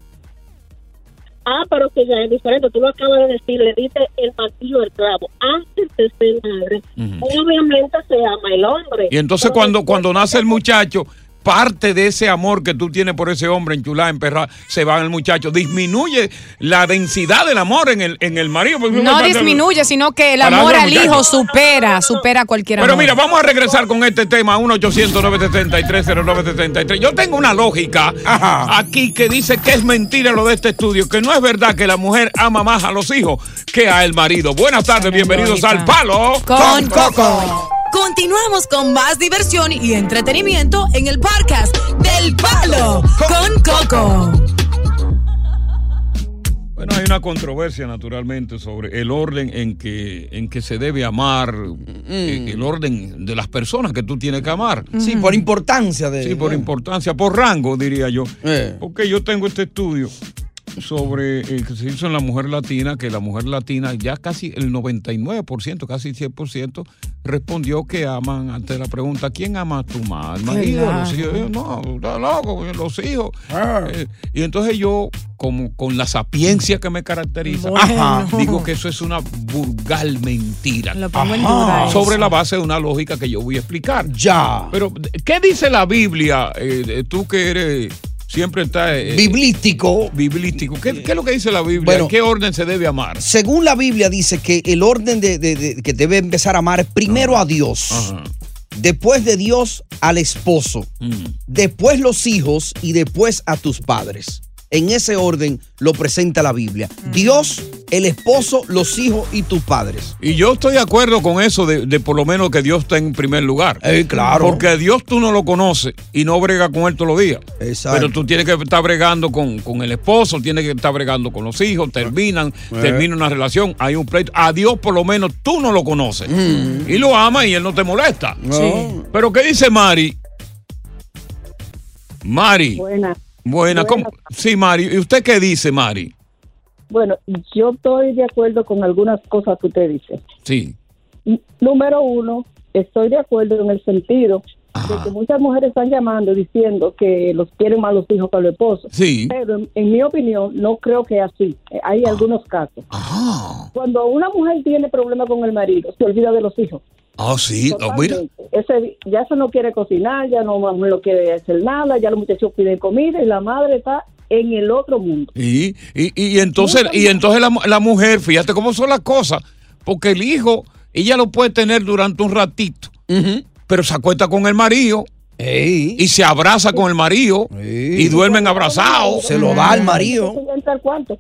S18: Ah, pero que ya es diferente. Tú lo acabas de decir, le diste el martillo al clavo. Antes de ser madre, obviamente se ama el hombre.
S5: Y entonces cuando, cuando nace el muchacho, parte de ese amor que tú tienes por ese hombre enchulada, emperrada, se va en el muchacho. Disminuye la densidad del amor en el, en el marido.
S13: No disminuye, sino que el amor al hijo supera, supera cualquier amor.
S5: Pero mira, vamos a regresar con este tema, 1-800-973-0973. Yo tengo una lógica aquí que dice que es mentira lo de este estudio, que no es verdad que la mujer ama más a los hijos que a el marido. Buenas tardes, bienvenidos al Palo
S7: Con Coco. Continuamos con más diversión y entretenimiento en el podcast del Palo con Coco.
S5: Bueno, hay una controversia naturalmente sobre el orden en que, en que se debe amar, eh, el orden de las personas que tú tienes que amar.
S17: Sí, por importancia de.
S5: Sí, por importancia, por rango, diría yo. Porque yo tengo este estudio sobre el que se hizo en la mujer latina, que la mujer latina ya casi el 99%, casi 100%, respondió que aman ante la pregunta, ¿quién ama tu más? ¿El marido?
S20: Claro.
S5: Los hijos? Yo, no, está loco, los hijos. Eh, y entonces yo, como con la sapiencia que me caracteriza,
S13: Bueno.
S5: ajá, digo que eso es una vulgar mentira.
S13: Lo pongo en duda eso.
S5: Sobre la base de una lógica que yo voy a explicar.
S17: Ya.
S5: Pero, ¿qué dice la Biblia? Eh, tú que eres. Siempre está. eh,
S17: Biblístico.
S5: Biblístico. ¿Qué, qué es lo que dice la Biblia?
S17: Bueno.
S5: ¿En qué orden se debe amar?
S17: Según la Biblia dice que el orden de, de- de- que debe empezar a amar es primero a Dios, después de Dios al esposo,
S5: Mm.
S17: después los hijos y después a tus padres. En ese orden lo presenta la Biblia. Dios, el esposo, los hijos y tus padres.
S5: Y yo estoy de acuerdo con eso de, de por lo menos que Dios está en primer lugar.
S17: Eh, claro.
S5: Porque a Dios tú no lo conoces y no brega con él todos los días.
S17: Exacto.
S5: Pero tú tienes que estar bregando con, con el esposo, tienes que estar bregando con los hijos, terminan,
S17: Eh.
S5: termina una relación, hay un pleito. A Dios por lo menos tú no lo conoces. Y lo amas y él no te molesta.
S17: Sí.
S5: Pero ¿qué dice Mari? Mari.
S12: Buena.
S5: Buena. ¿cómo? Sí, Mari. ¿Y usted qué dice, Mari?
S12: Bueno, yo estoy de acuerdo con algunas cosas que usted dice.
S5: Sí.
S12: Número uno, estoy de acuerdo en el sentido de que muchas mujeres están llamando diciendo que los quieren más los hijos que los esposos.
S5: Sí.
S12: Pero en, en mi opinión, no creo que así. Eh, Hay algunos casos. Cuando una mujer tiene problemas con el marido, se olvida de los hijos.
S5: Ah, sí. Oh, mira.
S12: Ese, ya se no quiere cocinar, ya no, no quiere hacer nada, ya los muchachos piden comida y la madre está en el otro mundo.
S5: Y, y, y entonces, y entonces la, la mujer, fíjate cómo son las cosas, porque el hijo, ella lo puede tener durante un ratito, pero se acuesta con el marido y se abraza con el marido y duermen abrazados.
S12: Entonces ya entra al cuarto.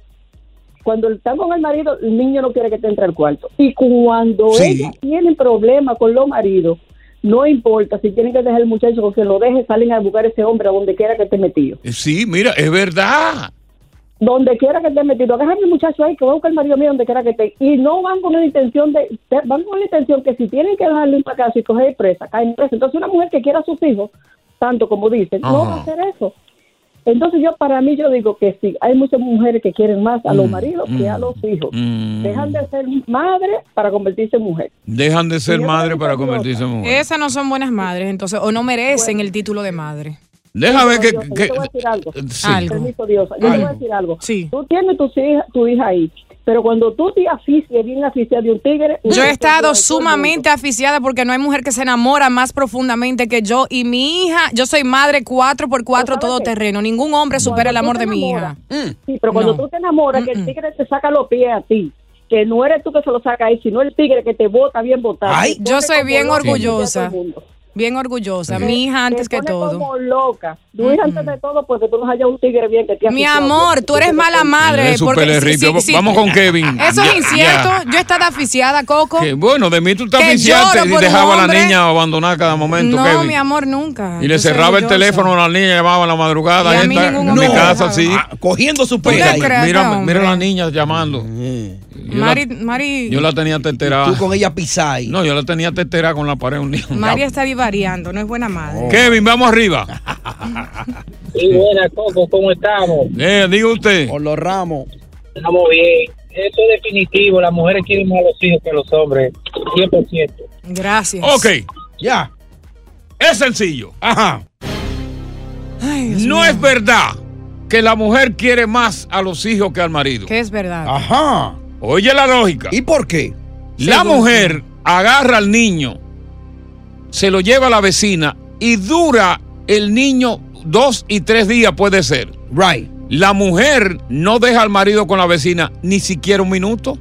S12: Cuando están con el marido, el niño no quiere que te entre al cuarto. Y cuando
S5: Sí.
S12: ellas tienen problemas con los maridos, no importa si tienen que dejar el muchacho o lo deje, salen a buscar a ese hombre a donde quiera que esté metido.
S5: Sí, mira, es verdad.
S12: Donde quiera que esté metido, agarra el muchacho ahí que va a buscar el marido mío donde quiera que esté. Y no van con la intención de, van con la intención que si tienen que dejarle en la casa y coger presa, caen presa. Entonces una mujer que quiera a sus hijos, tanto como dicen, no va a hacer eso. Entonces yo, para mí, yo digo que sí, hay muchas mujeres que quieren más a los maridos que a los hijos. Dejan de ser madre para convertirse en mujer.
S5: Dejan de ser madre para convertirse en mujer.
S13: Esas no son buenas madres, entonces, o no merecen el título de madre.
S5: Déjame que,
S12: Diosa,
S5: que-
S12: yo te voy a decir algo.
S5: Sí.
S13: Algo.
S12: Permiso, Diosa. Yo te voy a decir algo. Tú tienes tu hija, tu hija ahí, pero cuando tú te asfixias, bien asfixiada de un tigre...
S13: Yo he estado sumamente aficiada porque no hay mujer que se enamora más profundamente que yo y mi hija, yo soy madre cuatro por cuatro todo terreno, ningún hombre supera el amor de mi hija.
S12: Sí, pero cuando
S13: No.
S12: tú te enamoras, que el tigre te saca los pies a ti, que no eres tú que se lo saca ahí, sino el tigre que te bota bien botado.
S13: Ay, yo soy bien orgullosa. Bien orgullosa. Mi hija antes
S18: te
S13: que todo.
S18: como loca. Tu hija antes de todo porque tú no hayas un tigre bien que te
S13: Mi amor, tú eres mala madre.
S5: Es
S13: porque sí, sí, sí.
S5: Vamos con Kevin.
S13: Eso
S5: Ya,
S13: es incierto.
S5: ya.
S13: Yo estaba aficiada, Coco.
S5: Que, bueno, de mí tú estás
S13: lloro
S5: y dejaba a la niña abandonada cada momento,
S13: no,
S5: Kevin.
S13: mi amor, nunca.
S5: Y le cerraba el teléfono a la niña, llamaba a la madrugada.
S13: Y a mí
S5: está, en mi casa, sí.
S17: Ah, cogiendo su
S13: ¿Tú te
S17: pega
S5: Mira, mira a la niña llamando. Yo la-
S13: Mari,
S5: Yo la tenía teterada.
S17: Tú con ella pisai.
S5: No, yo la tenía teterada con la pared un día.
S13: Mari está vivariando, no es buena madre.
S5: Kevin, vamos arriba. [LAUGHS]
S20: Sí, buena, Coco, ¿cómo estamos?
S5: Eh, diga usted.
S17: Por los ramos.
S20: Estamos bien. Eso es definitivo. Las mujeres quieren más a los hijos que los hombres. 100%.
S13: Gracias.
S5: Ok.
S17: Ya.
S5: Es sencillo.
S17: Ajá.
S5: no es verdad que la mujer quiere más a los hijos que al marido.
S13: Que es verdad.
S17: Ajá.
S5: Oye la lógica.
S17: ¿Y por qué?
S5: La
S13: Según
S5: mujer agarra al niño, se lo lleva a la vecina y dura el niño dos y tres días, puede ser.
S17: Right.
S5: La mujer no deja al marido con la vecina ni siquiera un minuto.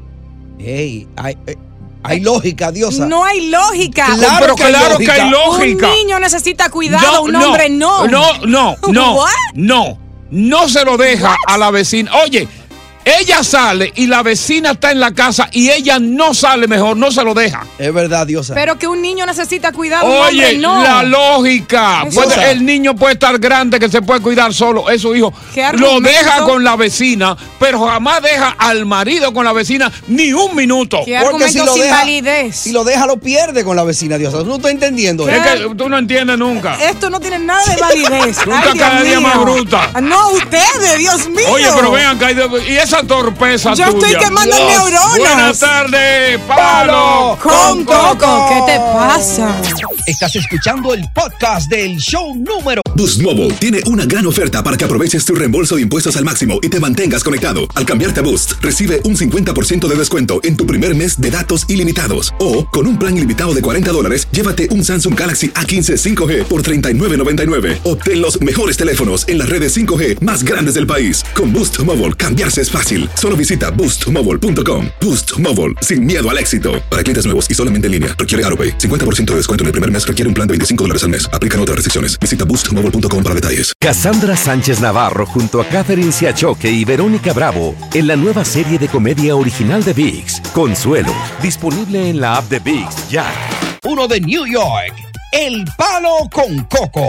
S17: Ey, hay, eh, hay lógica, diosa.
S13: No hay lógica.
S17: Claro
S5: Pero
S17: que hay
S5: claro
S17: lógica.
S5: que hay lógica.
S13: Un niño necesita cuidado, un hombre no.
S5: No, no, [LAUGHS] no.
S13: What?
S5: No. No se lo deja a la vecina. Oye, ella sale y la vecina está en la casa y ella no sale mejor, no se lo deja.
S17: Es verdad, diosa.
S13: Pero que un niño necesita cuidado, un hombre
S5: Oye,
S13: no.
S5: la lógica.
S13: Eso
S5: Puede-
S13: sí.
S5: el niño puede estar grande que se puede cuidar solo, es su hijo.
S13: ¿Qué
S5: Lo deja con la vecina, pero jamás deja al marido con la vecina ni un minuto.
S13: ¿Qué
S17: Porque si lo
S13: sin
S17: deja-
S13: validez?
S17: Si lo deja, lo pierde con la vecina, diosa. No estás entendiendo.
S5: Es que tú no entiendes nunca.
S13: Esto no tiene nada de [LAUGHS] validez. Ay, Dios
S5: cada día
S13: mío.
S5: más bruta.
S13: No, ustedes, Dios mío.
S5: Oye, pero vean y esa torpeza
S13: Yo estoy quemando
S5: Dios.
S13: neuronas.
S5: Buenas tardes, Palo.
S13: Con Coco, ¿qué te pasa?
S6: Estás escuchando el podcast del show número
S1: Boost Mobile tiene una gran oferta para que aproveches tu reembolso de impuestos al máximo y te mantengas conectado. Al cambiarte a Boost, recibe un 50% de descuento en tu primer mes de datos ilimitados. O, con un plan ilimitado de 40 dólares, llévate un Samsung Galaxy A15 5G por $39.99. Obtén los mejores teléfonos en las redes 5G más grandes del país. Con Boost Mobile, cambiarse es fácil. Solo visita boostmobile.com. Boost Mobile, sin miedo al éxito. Para clientes nuevos y solamente en línea, requiere AroPay. 50% de descuento en el primer mes requiere un plan de 25 dólares al mes. Aplican otras restricciones. Visita boostmobile.com para detalles.
S2: Cassandra Sánchez Navarro junto a Catherine Siachoque y Verónica Bravo en la nueva serie de comedia original de VIX, Consuelo, disponible en la app de VIX ya.
S6: uno de New York, El Palo con Coco.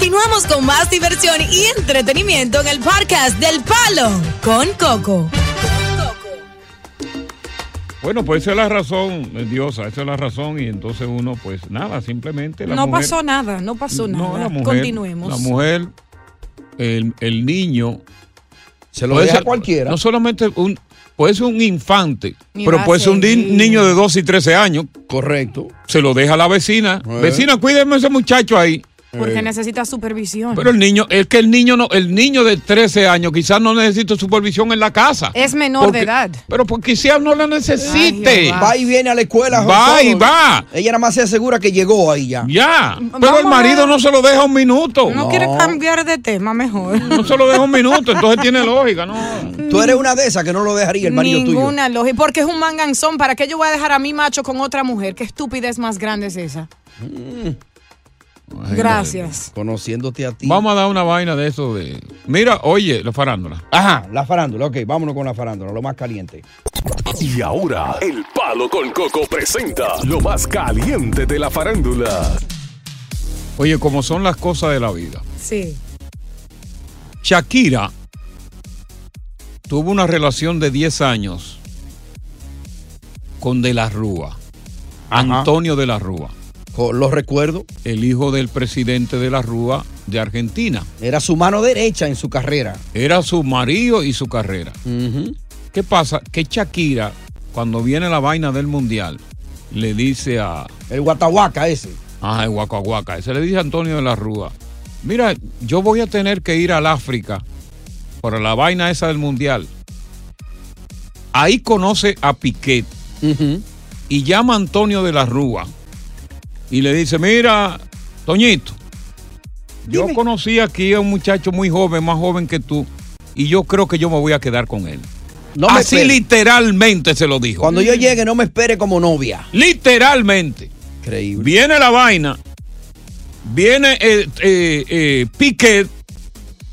S7: Continuamos con más diversión y entretenimiento en el podcast del Palo con Coco.
S5: Bueno, pues esa es la razón, eh, Diosa, esa es la razón. Y entonces uno, pues nada, simplemente la
S13: no
S5: mujer-
S13: pasó nada, no pasó
S5: No,
S13: nada.
S5: la mujer,
S13: Continuemos.
S5: La mujer, el, el niño.
S17: Se lo deja
S5: ser-
S17: cualquiera.
S5: No solamente un. Puede ser un infante,
S17: Ni
S5: pero
S17: a
S5: puede ser un niño de 12 y 13 años.
S17: Correcto.
S5: Se lo deja a la vecina.
S17: Eh.
S5: Vecina, cuídeme ese muchacho ahí.
S13: Porque necesita supervisión.
S5: Pero el niño, es que el niño no, el niño de 13 años quizás no necesita supervisión en la casa.
S13: es menor
S5: Porque-
S13: de edad.
S5: Pero porque quizás no la necesite.
S17: Va y viene a la escuela.
S5: Va y va.
S17: Ella nada más se asegura que llegó ahí ya.
S5: Ya. Pero el
S13: Vamos
S5: marido no se lo deja un minuto.
S13: No, quiere cambiar de tema mejor.
S5: No se lo deja un minuto, entonces tiene lógica, ¿no?
S17: Tú eres una de esas que no lo dejaría el marido tuyo.
S13: Ninguna lógica. Porque es un manganzón. ¿Para qué yo voy a dejar a mi macho con otra mujer? ¿Qué estupidez más grande es esa? Gracias.
S17: Conociéndote a ti.
S5: Vamos a dar una vaina de eso de. Mira, oye, la farándula.
S17: Ajá, la farándula. Ok, vámonos con la farándula, lo más caliente.
S4: Y ahora, El Palo con Coco presenta lo más caliente de la farándula.
S5: Oye, como son las cosas de la vida.
S13: Sí.
S5: Shakira tuvo una relación de 10 años con De la Rúa. Antonio De la Rúa.
S17: Lo recuerdo.
S5: El hijo del presidente De la Rúa de Argentina.
S17: Era su mano derecha en su carrera.
S5: Era su marido y su carrera. ¿Qué pasa? Que Shakira, cuando viene la vaina del mundial, le dice a.
S17: El guatahuaca ese.
S5: Ah, el guacahuaca. Ese le dice a Antonio de la Rúa. Mira, yo voy a tener que ir al África para la vaina esa del mundial. Ahí conoce a Piquet y llama a Antonio de la Rúa y le dice, mira, Toñito, yo conocí aquí a un muchacho muy joven, más joven que tú, y yo creo que yo me voy a quedar con él.
S17: No
S5: Así
S17: espere.
S5: literalmente se lo dijo.
S17: Cuando yo llegue, no me espere como novia.
S5: Literalmente.
S17: Increíble.
S5: Viene la vaina. Viene eh, eh, eh, Piquet.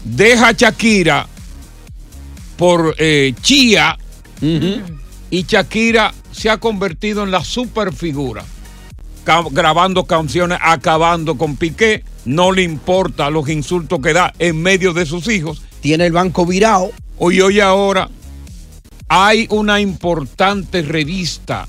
S5: Deja a Shakira por eh, Chia. Y Shakira se ha convertido en la superfigura. Grabando canciones, acabando con Piquet. No le importa los insultos que da en medio de sus hijos.
S17: Tiene el banco virado.
S5: Hoy, hoy, ahora, hay una importante revista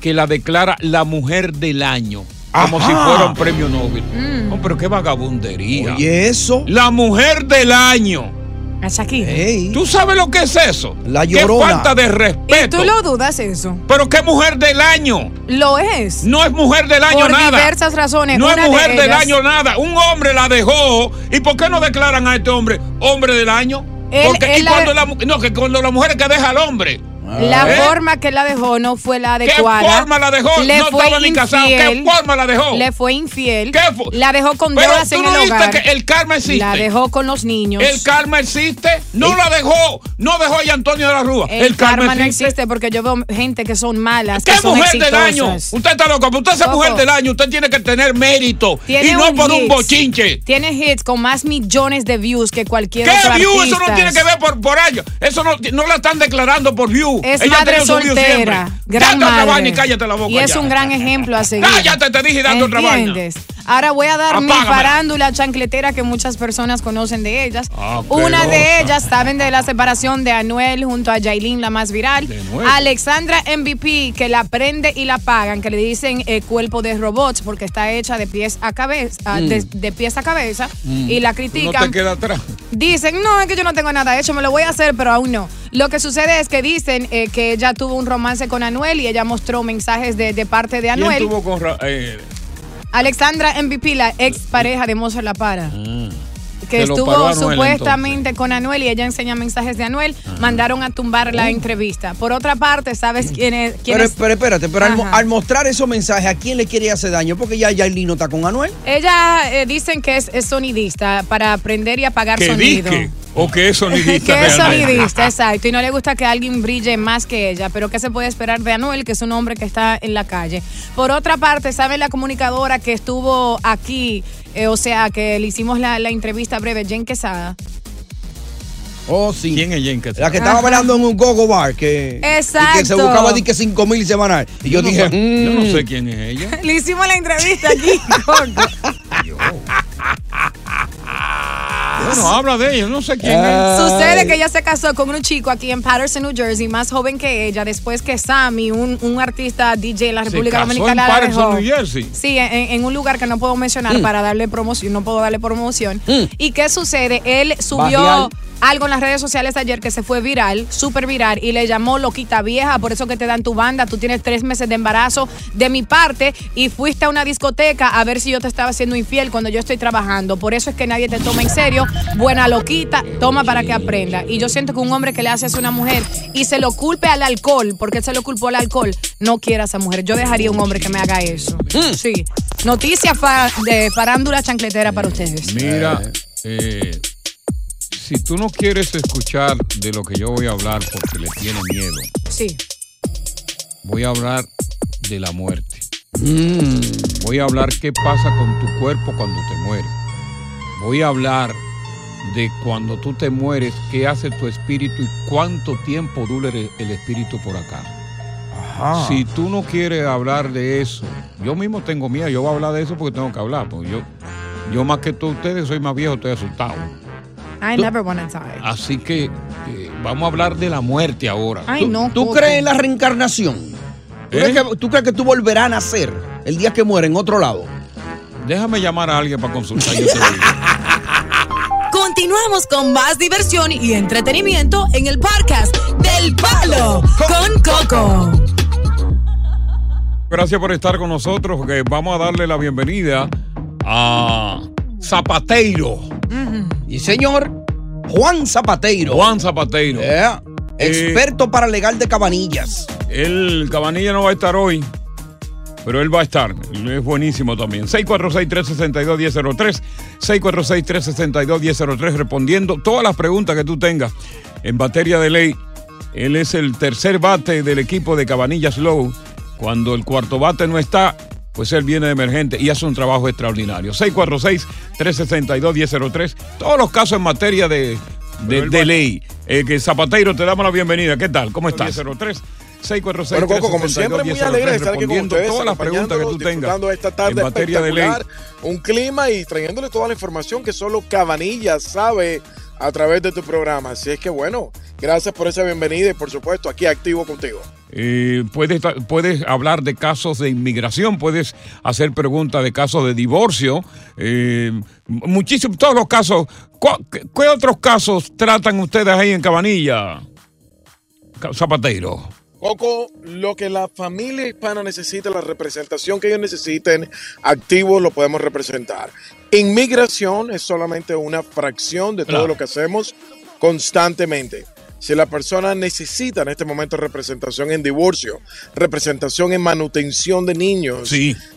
S5: que la declara la mujer del año. Como
S17: Ajá.
S5: si fuera un premio Nobel. No, pero qué vagabundería.
S17: Oye, eso.
S5: La mujer del año.
S13: A Shakira.
S5: ¿Tú sabes lo que es eso?
S17: La
S5: Qué
S17: llorona.
S5: falta de
S13: ¿Y
S5: respeto.
S13: tú lo dudas eso?
S5: Pero qué mujer del año.
S13: Lo es.
S5: No es mujer del año
S13: Por
S5: nada.
S13: diversas razones.
S5: No
S13: Una
S5: es mujer
S13: de
S5: del año nada. Un hombre la dejó. ¿Y por qué no declaran a este hombre hombre del año?
S13: Él-
S5: Porque
S13: él
S5: y
S13: la-
S5: cuando la, no, que cuando la mujer que deja al hombre.
S13: La
S5: ¿Eh?
S13: forma que la dejó no fue la
S5: ¿Qué
S13: adecuada.
S5: forma la dejó?
S13: Le
S5: No
S13: fue
S5: estaba ni casado. ¿Qué
S13: infiel.
S5: forma la dejó?
S13: Le fue infiel.
S5: ¿Qué fu-
S13: La dejó con
S5: Pero
S13: deudas
S5: tú
S13: en
S5: no
S13: el
S5: viste
S13: hogar.
S5: que el karma existe.
S13: La dejó con los niños.
S5: El karma existe. No la dejó. No dejó a Antonio de la Rúa.
S13: El, karma, no existe porque yo veo gente que son malas,
S5: ¿Qué
S13: que son
S5: mujer del año? Usted está loco. Usted
S13: Coco.
S5: mujer del año, usted tiene que tener mérito.
S13: Tiene
S5: Y no por un bochinche.
S13: Tiene hits con más millones de views que cualquier
S5: ¿Qué
S13: otro
S5: view? Eso no tiene que ver por, por año. Eso no, no la están declarando por view.
S13: Es
S5: Ella
S13: madre soltera, gran
S5: Date otra
S13: madre.
S5: vaina y cállate la boca
S13: Y es
S5: ya.
S13: un gran ejemplo a seguir.
S5: Cállate, te dije dando otra vaina.
S13: Ahora voy a dar mi farándula chancletera que muchas personas conocen de ellas.
S5: Ah,
S13: Una de ellas saben de la separación de Anuel junto a Yailin, la más viral. Alexandra MVP, que la prende y la pagan, que le dicen eh, cuerpo de robots porque está hecha de pies a cabeza,
S5: Mm.
S13: de, de pies a cabeza,
S5: Mm.
S13: y la
S5: Tú No
S13: critican.
S5: te queda atrás.
S13: Dicen, no, es que yo no tengo nada hecho, me lo voy a hacer, pero aún no. Lo que sucede es que dicen eh, que ella tuvo un romance con Anuel y ella mostró mensajes de, de parte de
S5: ¿Quién
S13: Anuel.
S5: tuvo con eh,
S13: Alexandra MVP, la ex pareja de Mozart La Para. Que estuvo supuestamente con Anuel y ella enseña mensajes de Anuel, mandaron a tumbar la entrevista. Por otra parte, ¿sabes quién es? quién
S17: Pero,
S13: es?
S17: pero espérate, pero al, mostrar esos mensajes, ¿a quién le quiere hacer daño? Porque ya Yailin no está con Anuel.
S13: Ella eh, dicen que es, es sonidista para aprender y apagar
S5: que
S13: sonido.
S5: disque o que es sonidista. [LAUGHS]
S13: que es sonidista, exacto. Y no le gusta que alguien brille más que ella. Pero ¿qué se puede esperar de Anuel, que es un hombre que está en la calle? Por otra parte, ¿sabe la comunicadora que estuvo aquí? Eh, o sea, que le hicimos la, la entrevista breve, Jen Quesada.
S17: Oh, sí.
S5: ¿Quién es Jen
S17: La que estaba
S13: Ajá.
S17: bailando en un gogo bar que, y que se
S13: Exacto.
S17: buscaba di que 5 mil semanal. Y yo,
S5: no
S17: dije,
S5: yo no
S17: mm.
S5: sé quién es ella. [LAUGHS]
S13: Le hicimos la entrevista aquí. [LAUGHS]
S5: Bueno, habla de ella, no sé quién es.
S13: Sucede que ella se casó con un chico aquí en Patterson, New Jersey, más joven que ella, después que Sammy, un, un artista DJ en la
S5: Se
S13: República
S5: casó
S13: Dominicana,
S5: en
S13: la
S5: Patterson,
S13: dejó.
S5: New Jersey.
S13: Sí, en, en un lugar que no puedo mencionar
S5: Mm.
S13: para darle promoción, no puedo darle promoción. ¿Y qué sucede? Él subió algo en las redes sociales ayer que se fue viral, súper viral, y le llamó loquita vieja, por eso que te dan tu banda, tú tienes tres meses de embarazo de mi parte y fuiste a una discoteca a ver si yo te estaba haciendo infiel cuando yo estoy trabajando. Por eso es que nadie te toma en serio. Buena loquita, toma para que aprenda. Y yo siento que un hombre que le hace eso a una mujer y se lo culpe al alcohol, porque él se lo culpó al alcohol, no quiere a esa mujer. Yo dejaría un hombre que me haga eso. Sí. Noticia fa- de farándula chancletera para ustedes.
S5: Mira, eh, si tú no quieres escuchar de lo que yo voy a hablar porque le tiene miedo,
S13: Sí.
S5: voy a hablar de la muerte. Voy a hablar qué pasa con tu cuerpo cuando te mueres. Voy a hablar de cuando tú te mueres, qué hace tu espíritu y cuánto tiempo dura el espíritu por acá.
S17: Ajá.
S5: Si tú no quieres hablar de eso, yo mismo tengo miedo, yo voy a hablar de eso porque tengo que hablar, porque yo, yo más que todos ustedes soy más viejo, estoy asustado.
S13: I
S5: Tú-
S13: never wanna die.
S5: Así que eh, vamos a hablar de la muerte ahora.
S13: Ay, no.
S17: ¿Tú crees en la reencarnación? ¿Tú,
S5: ¿Eh?
S17: crees que, tú crees que tú volverás a nacer el día que muere en otro lado?
S5: Déjame llamar a alguien para consultar. yo te digo. [LAUGHS]
S7: Continuamos con más diversión y entretenimiento en el podcast del Palo con Coco.
S5: Gracias por estar con nosotros, porque vamos a darle la bienvenida a Zapateiro.
S17: Y señor, Juan Zapateiro.
S5: Juan Zapateiro.
S17: Yeah. Experto para legal de cabanillas.
S5: El Cabanilla no va a estar hoy, pero él va a estar. Es buenísimo también. 646-362-1003. 646-362-1003. Respondiendo todas las preguntas que tú tengas en materia de ley Él es el tercer bate del equipo de Cabanillas Low. Cuando el cuarto bate no está, pues él viene de emergente y hace un trabajo extraordinario. 646-362-1003. Todos los casos en materia de, de, de ley. Eh, que Zapateiro, te damos la bienvenida. ¿Qué tal? ¿Cómo estás? 1003. 646
S15: Bueno, Coco, como siempre, muy alegre de estar aquí con ustedes.
S5: todas las preguntas que tú tengas
S15: esta tarde
S5: en materia de ley.
S15: Un clima y trayéndole toda la información que solo Cabanilla sabe a través de tu programa. Así es que, bueno, gracias por esa bienvenida y, por supuesto, aquí activo contigo.
S5: Eh, puedes, puedes hablar de casos de inmigración, puedes hacer preguntas de casos de divorcio, eh, muchísimos, todos los casos. ¿Cu- ¿Qué, qué otros casos tratan ustedes ahí en Cabanilla? Ca- Zapateiro.
S15: Coco, lo que la familia hispana necesita, la representación que ellos necesiten, activos lo podemos representar. Inmigración es solamente una fracción de todo lo que hacemos constantemente. Si la persona necesita en este momento representación en divorcio, representación en manutención de niños,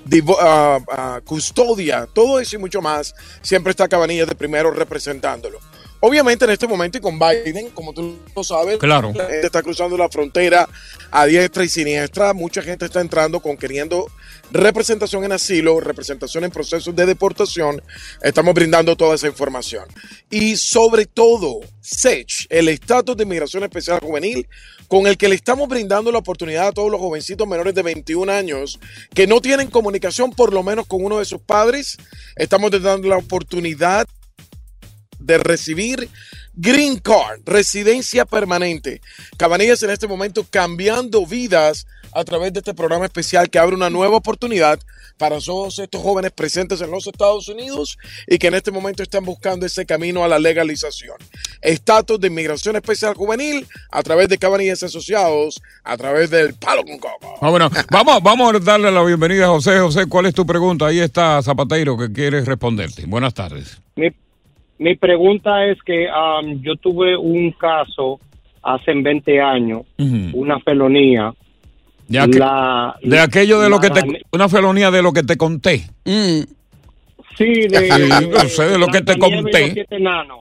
S15: divo- ah, ah, custodia, todo eso y mucho más, siempre está Cabanillas de primero representándolo. Obviamente en este momento y con Biden, como tú lo sabes,
S5: Claro.
S15: la gente está cruzando la frontera a diestra y siniestra. Mucha gente está entrando con queriendo representación en asilo, representación en procesos de deportación. Estamos brindando toda esa información. Y sobre todo, SECH, el estatus de inmigración especial juvenil, con el que le estamos brindando la oportunidad a todos los jovencitos menores de 21 años que no tienen comunicación por lo menos con uno de sus padres. Estamos dando la oportunidad de recibir Green Card, residencia permanente. Cabanillas en este momento cambiando vidas a través de este programa especial que abre una nueva oportunidad para todos estos jóvenes presentes en los Estados Unidos y que en este momento están buscando ese camino a la legalización. Estatus de inmigración especial juvenil a través de Cabanillas Asociados, a través del Palo con Coco.
S5: Ah, bueno, vamos, vamos a darle la bienvenida a José. José, ¿cuál es tu pregunta? Ahí está Zapateiro que quiere responderte. Buenas tardes.
S20: Mi, mi pregunta es que am, yo tuve un caso hace 20 años, una felonía.
S5: De, aqu-
S20: La-
S5: de aquello de lo que te. Una felonía de lo que te conté.
S20: Sí, de, [LAUGHS]
S5: Sí, yo sé de lo que te conté.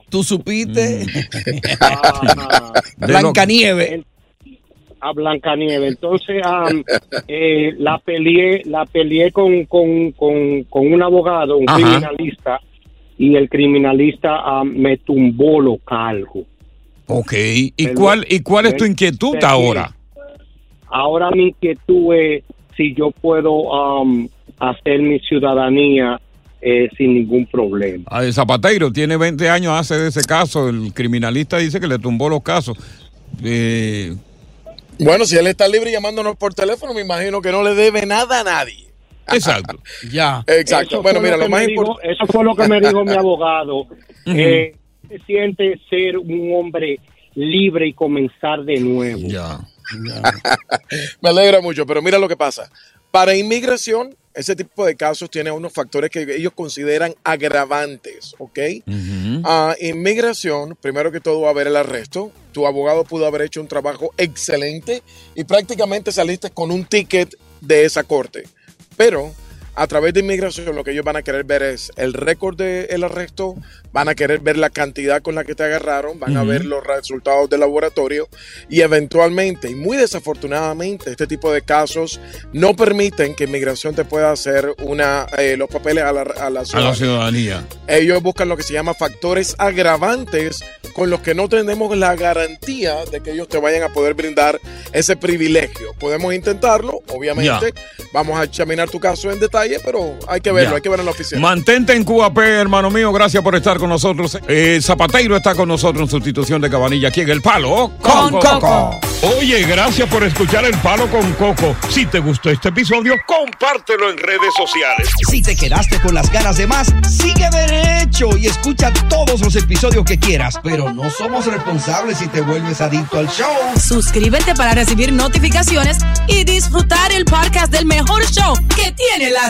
S17: ¿Tú supiste?
S20: Ajá.
S17: Blancanieve.
S20: a Blancanieve. Entonces, am, eh, la peleé, la peleé con, con, con, con un abogado, un
S5: Ajá.
S20: criminalista, y el criminalista am, me tumbó los cargos.
S5: Ok. ¿Y
S20: Pero-
S5: cuál, ¿Y cuál es tu inquietud ahora?
S20: Ahora mi inquietud es si yo puedo am, hacer mi ciudadanía eh, sin ningún problema.
S5: Ah, el Zapateiro tiene 20 años, hace de ese caso. El criminalista dice que le tumbó los casos. Eh,
S15: Bueno, si él está libre llamándonos por teléfono, me imagino que no le debe nada a nadie.
S5: Exacto. [LAUGHS]
S17: ya.
S15: Exacto.
S20: Eso
S15: Bueno, mira,
S20: lo
S15: más importante.
S20: Eso fue lo que me dijo mi [LAUGHS] abogado. Eh, se siente ser un hombre libre y comenzar de nuevo.
S5: Ya. [LAUGHS]
S15: Me alegra mucho, pero mira lo que pasa. Para inmigración, ese tipo de casos tiene unos factores que ellos consideran agravantes, ¿ok? Ah, inmigración, primero que todo va a haber el arresto. Tu abogado pudo haber hecho un trabajo excelente y prácticamente saliste con un ticket de esa corte. Pero a través de inmigración lo que ellos van a querer ver es el récord del arresto, van a querer ver la cantidad con la que te agarraron, van a ver los resultados del laboratorio y eventualmente, y muy desafortunadamente, este tipo de casos no permiten que inmigración te pueda hacer una, eh, los papeles a la, a la
S5: A
S15: ciudadanía.
S5: la ciudadanía.
S15: Ellos buscan lo que se llama factores agravantes con los que no tenemos la garantía de que ellos te vayan a poder brindar ese privilegio. Podemos intentarlo, obviamente. Vamos a examinar tu caso en detalle, pero hay que verlo,
S5: Ya.
S15: hay que verlo en la oficina.
S5: Mantente en QAP, hermano mío. Gracias por estar con nosotros. Eh, Zapateiro está con nosotros en sustitución de Cabanilla aquí en El Palo
S6: Con Coco.
S5: Oye, gracias por escuchar El Palo con Coco. Si te gustó este episodio, compártelo en redes sociales.
S6: Si te quedaste con las ganas de más, sigue derecho y escucha todos los episodios que quieras. Pero no somos responsables si te vuelves adicto al show.
S7: Suscríbete para recibir notificaciones y disfrutar el podcast del mejor show que tiene la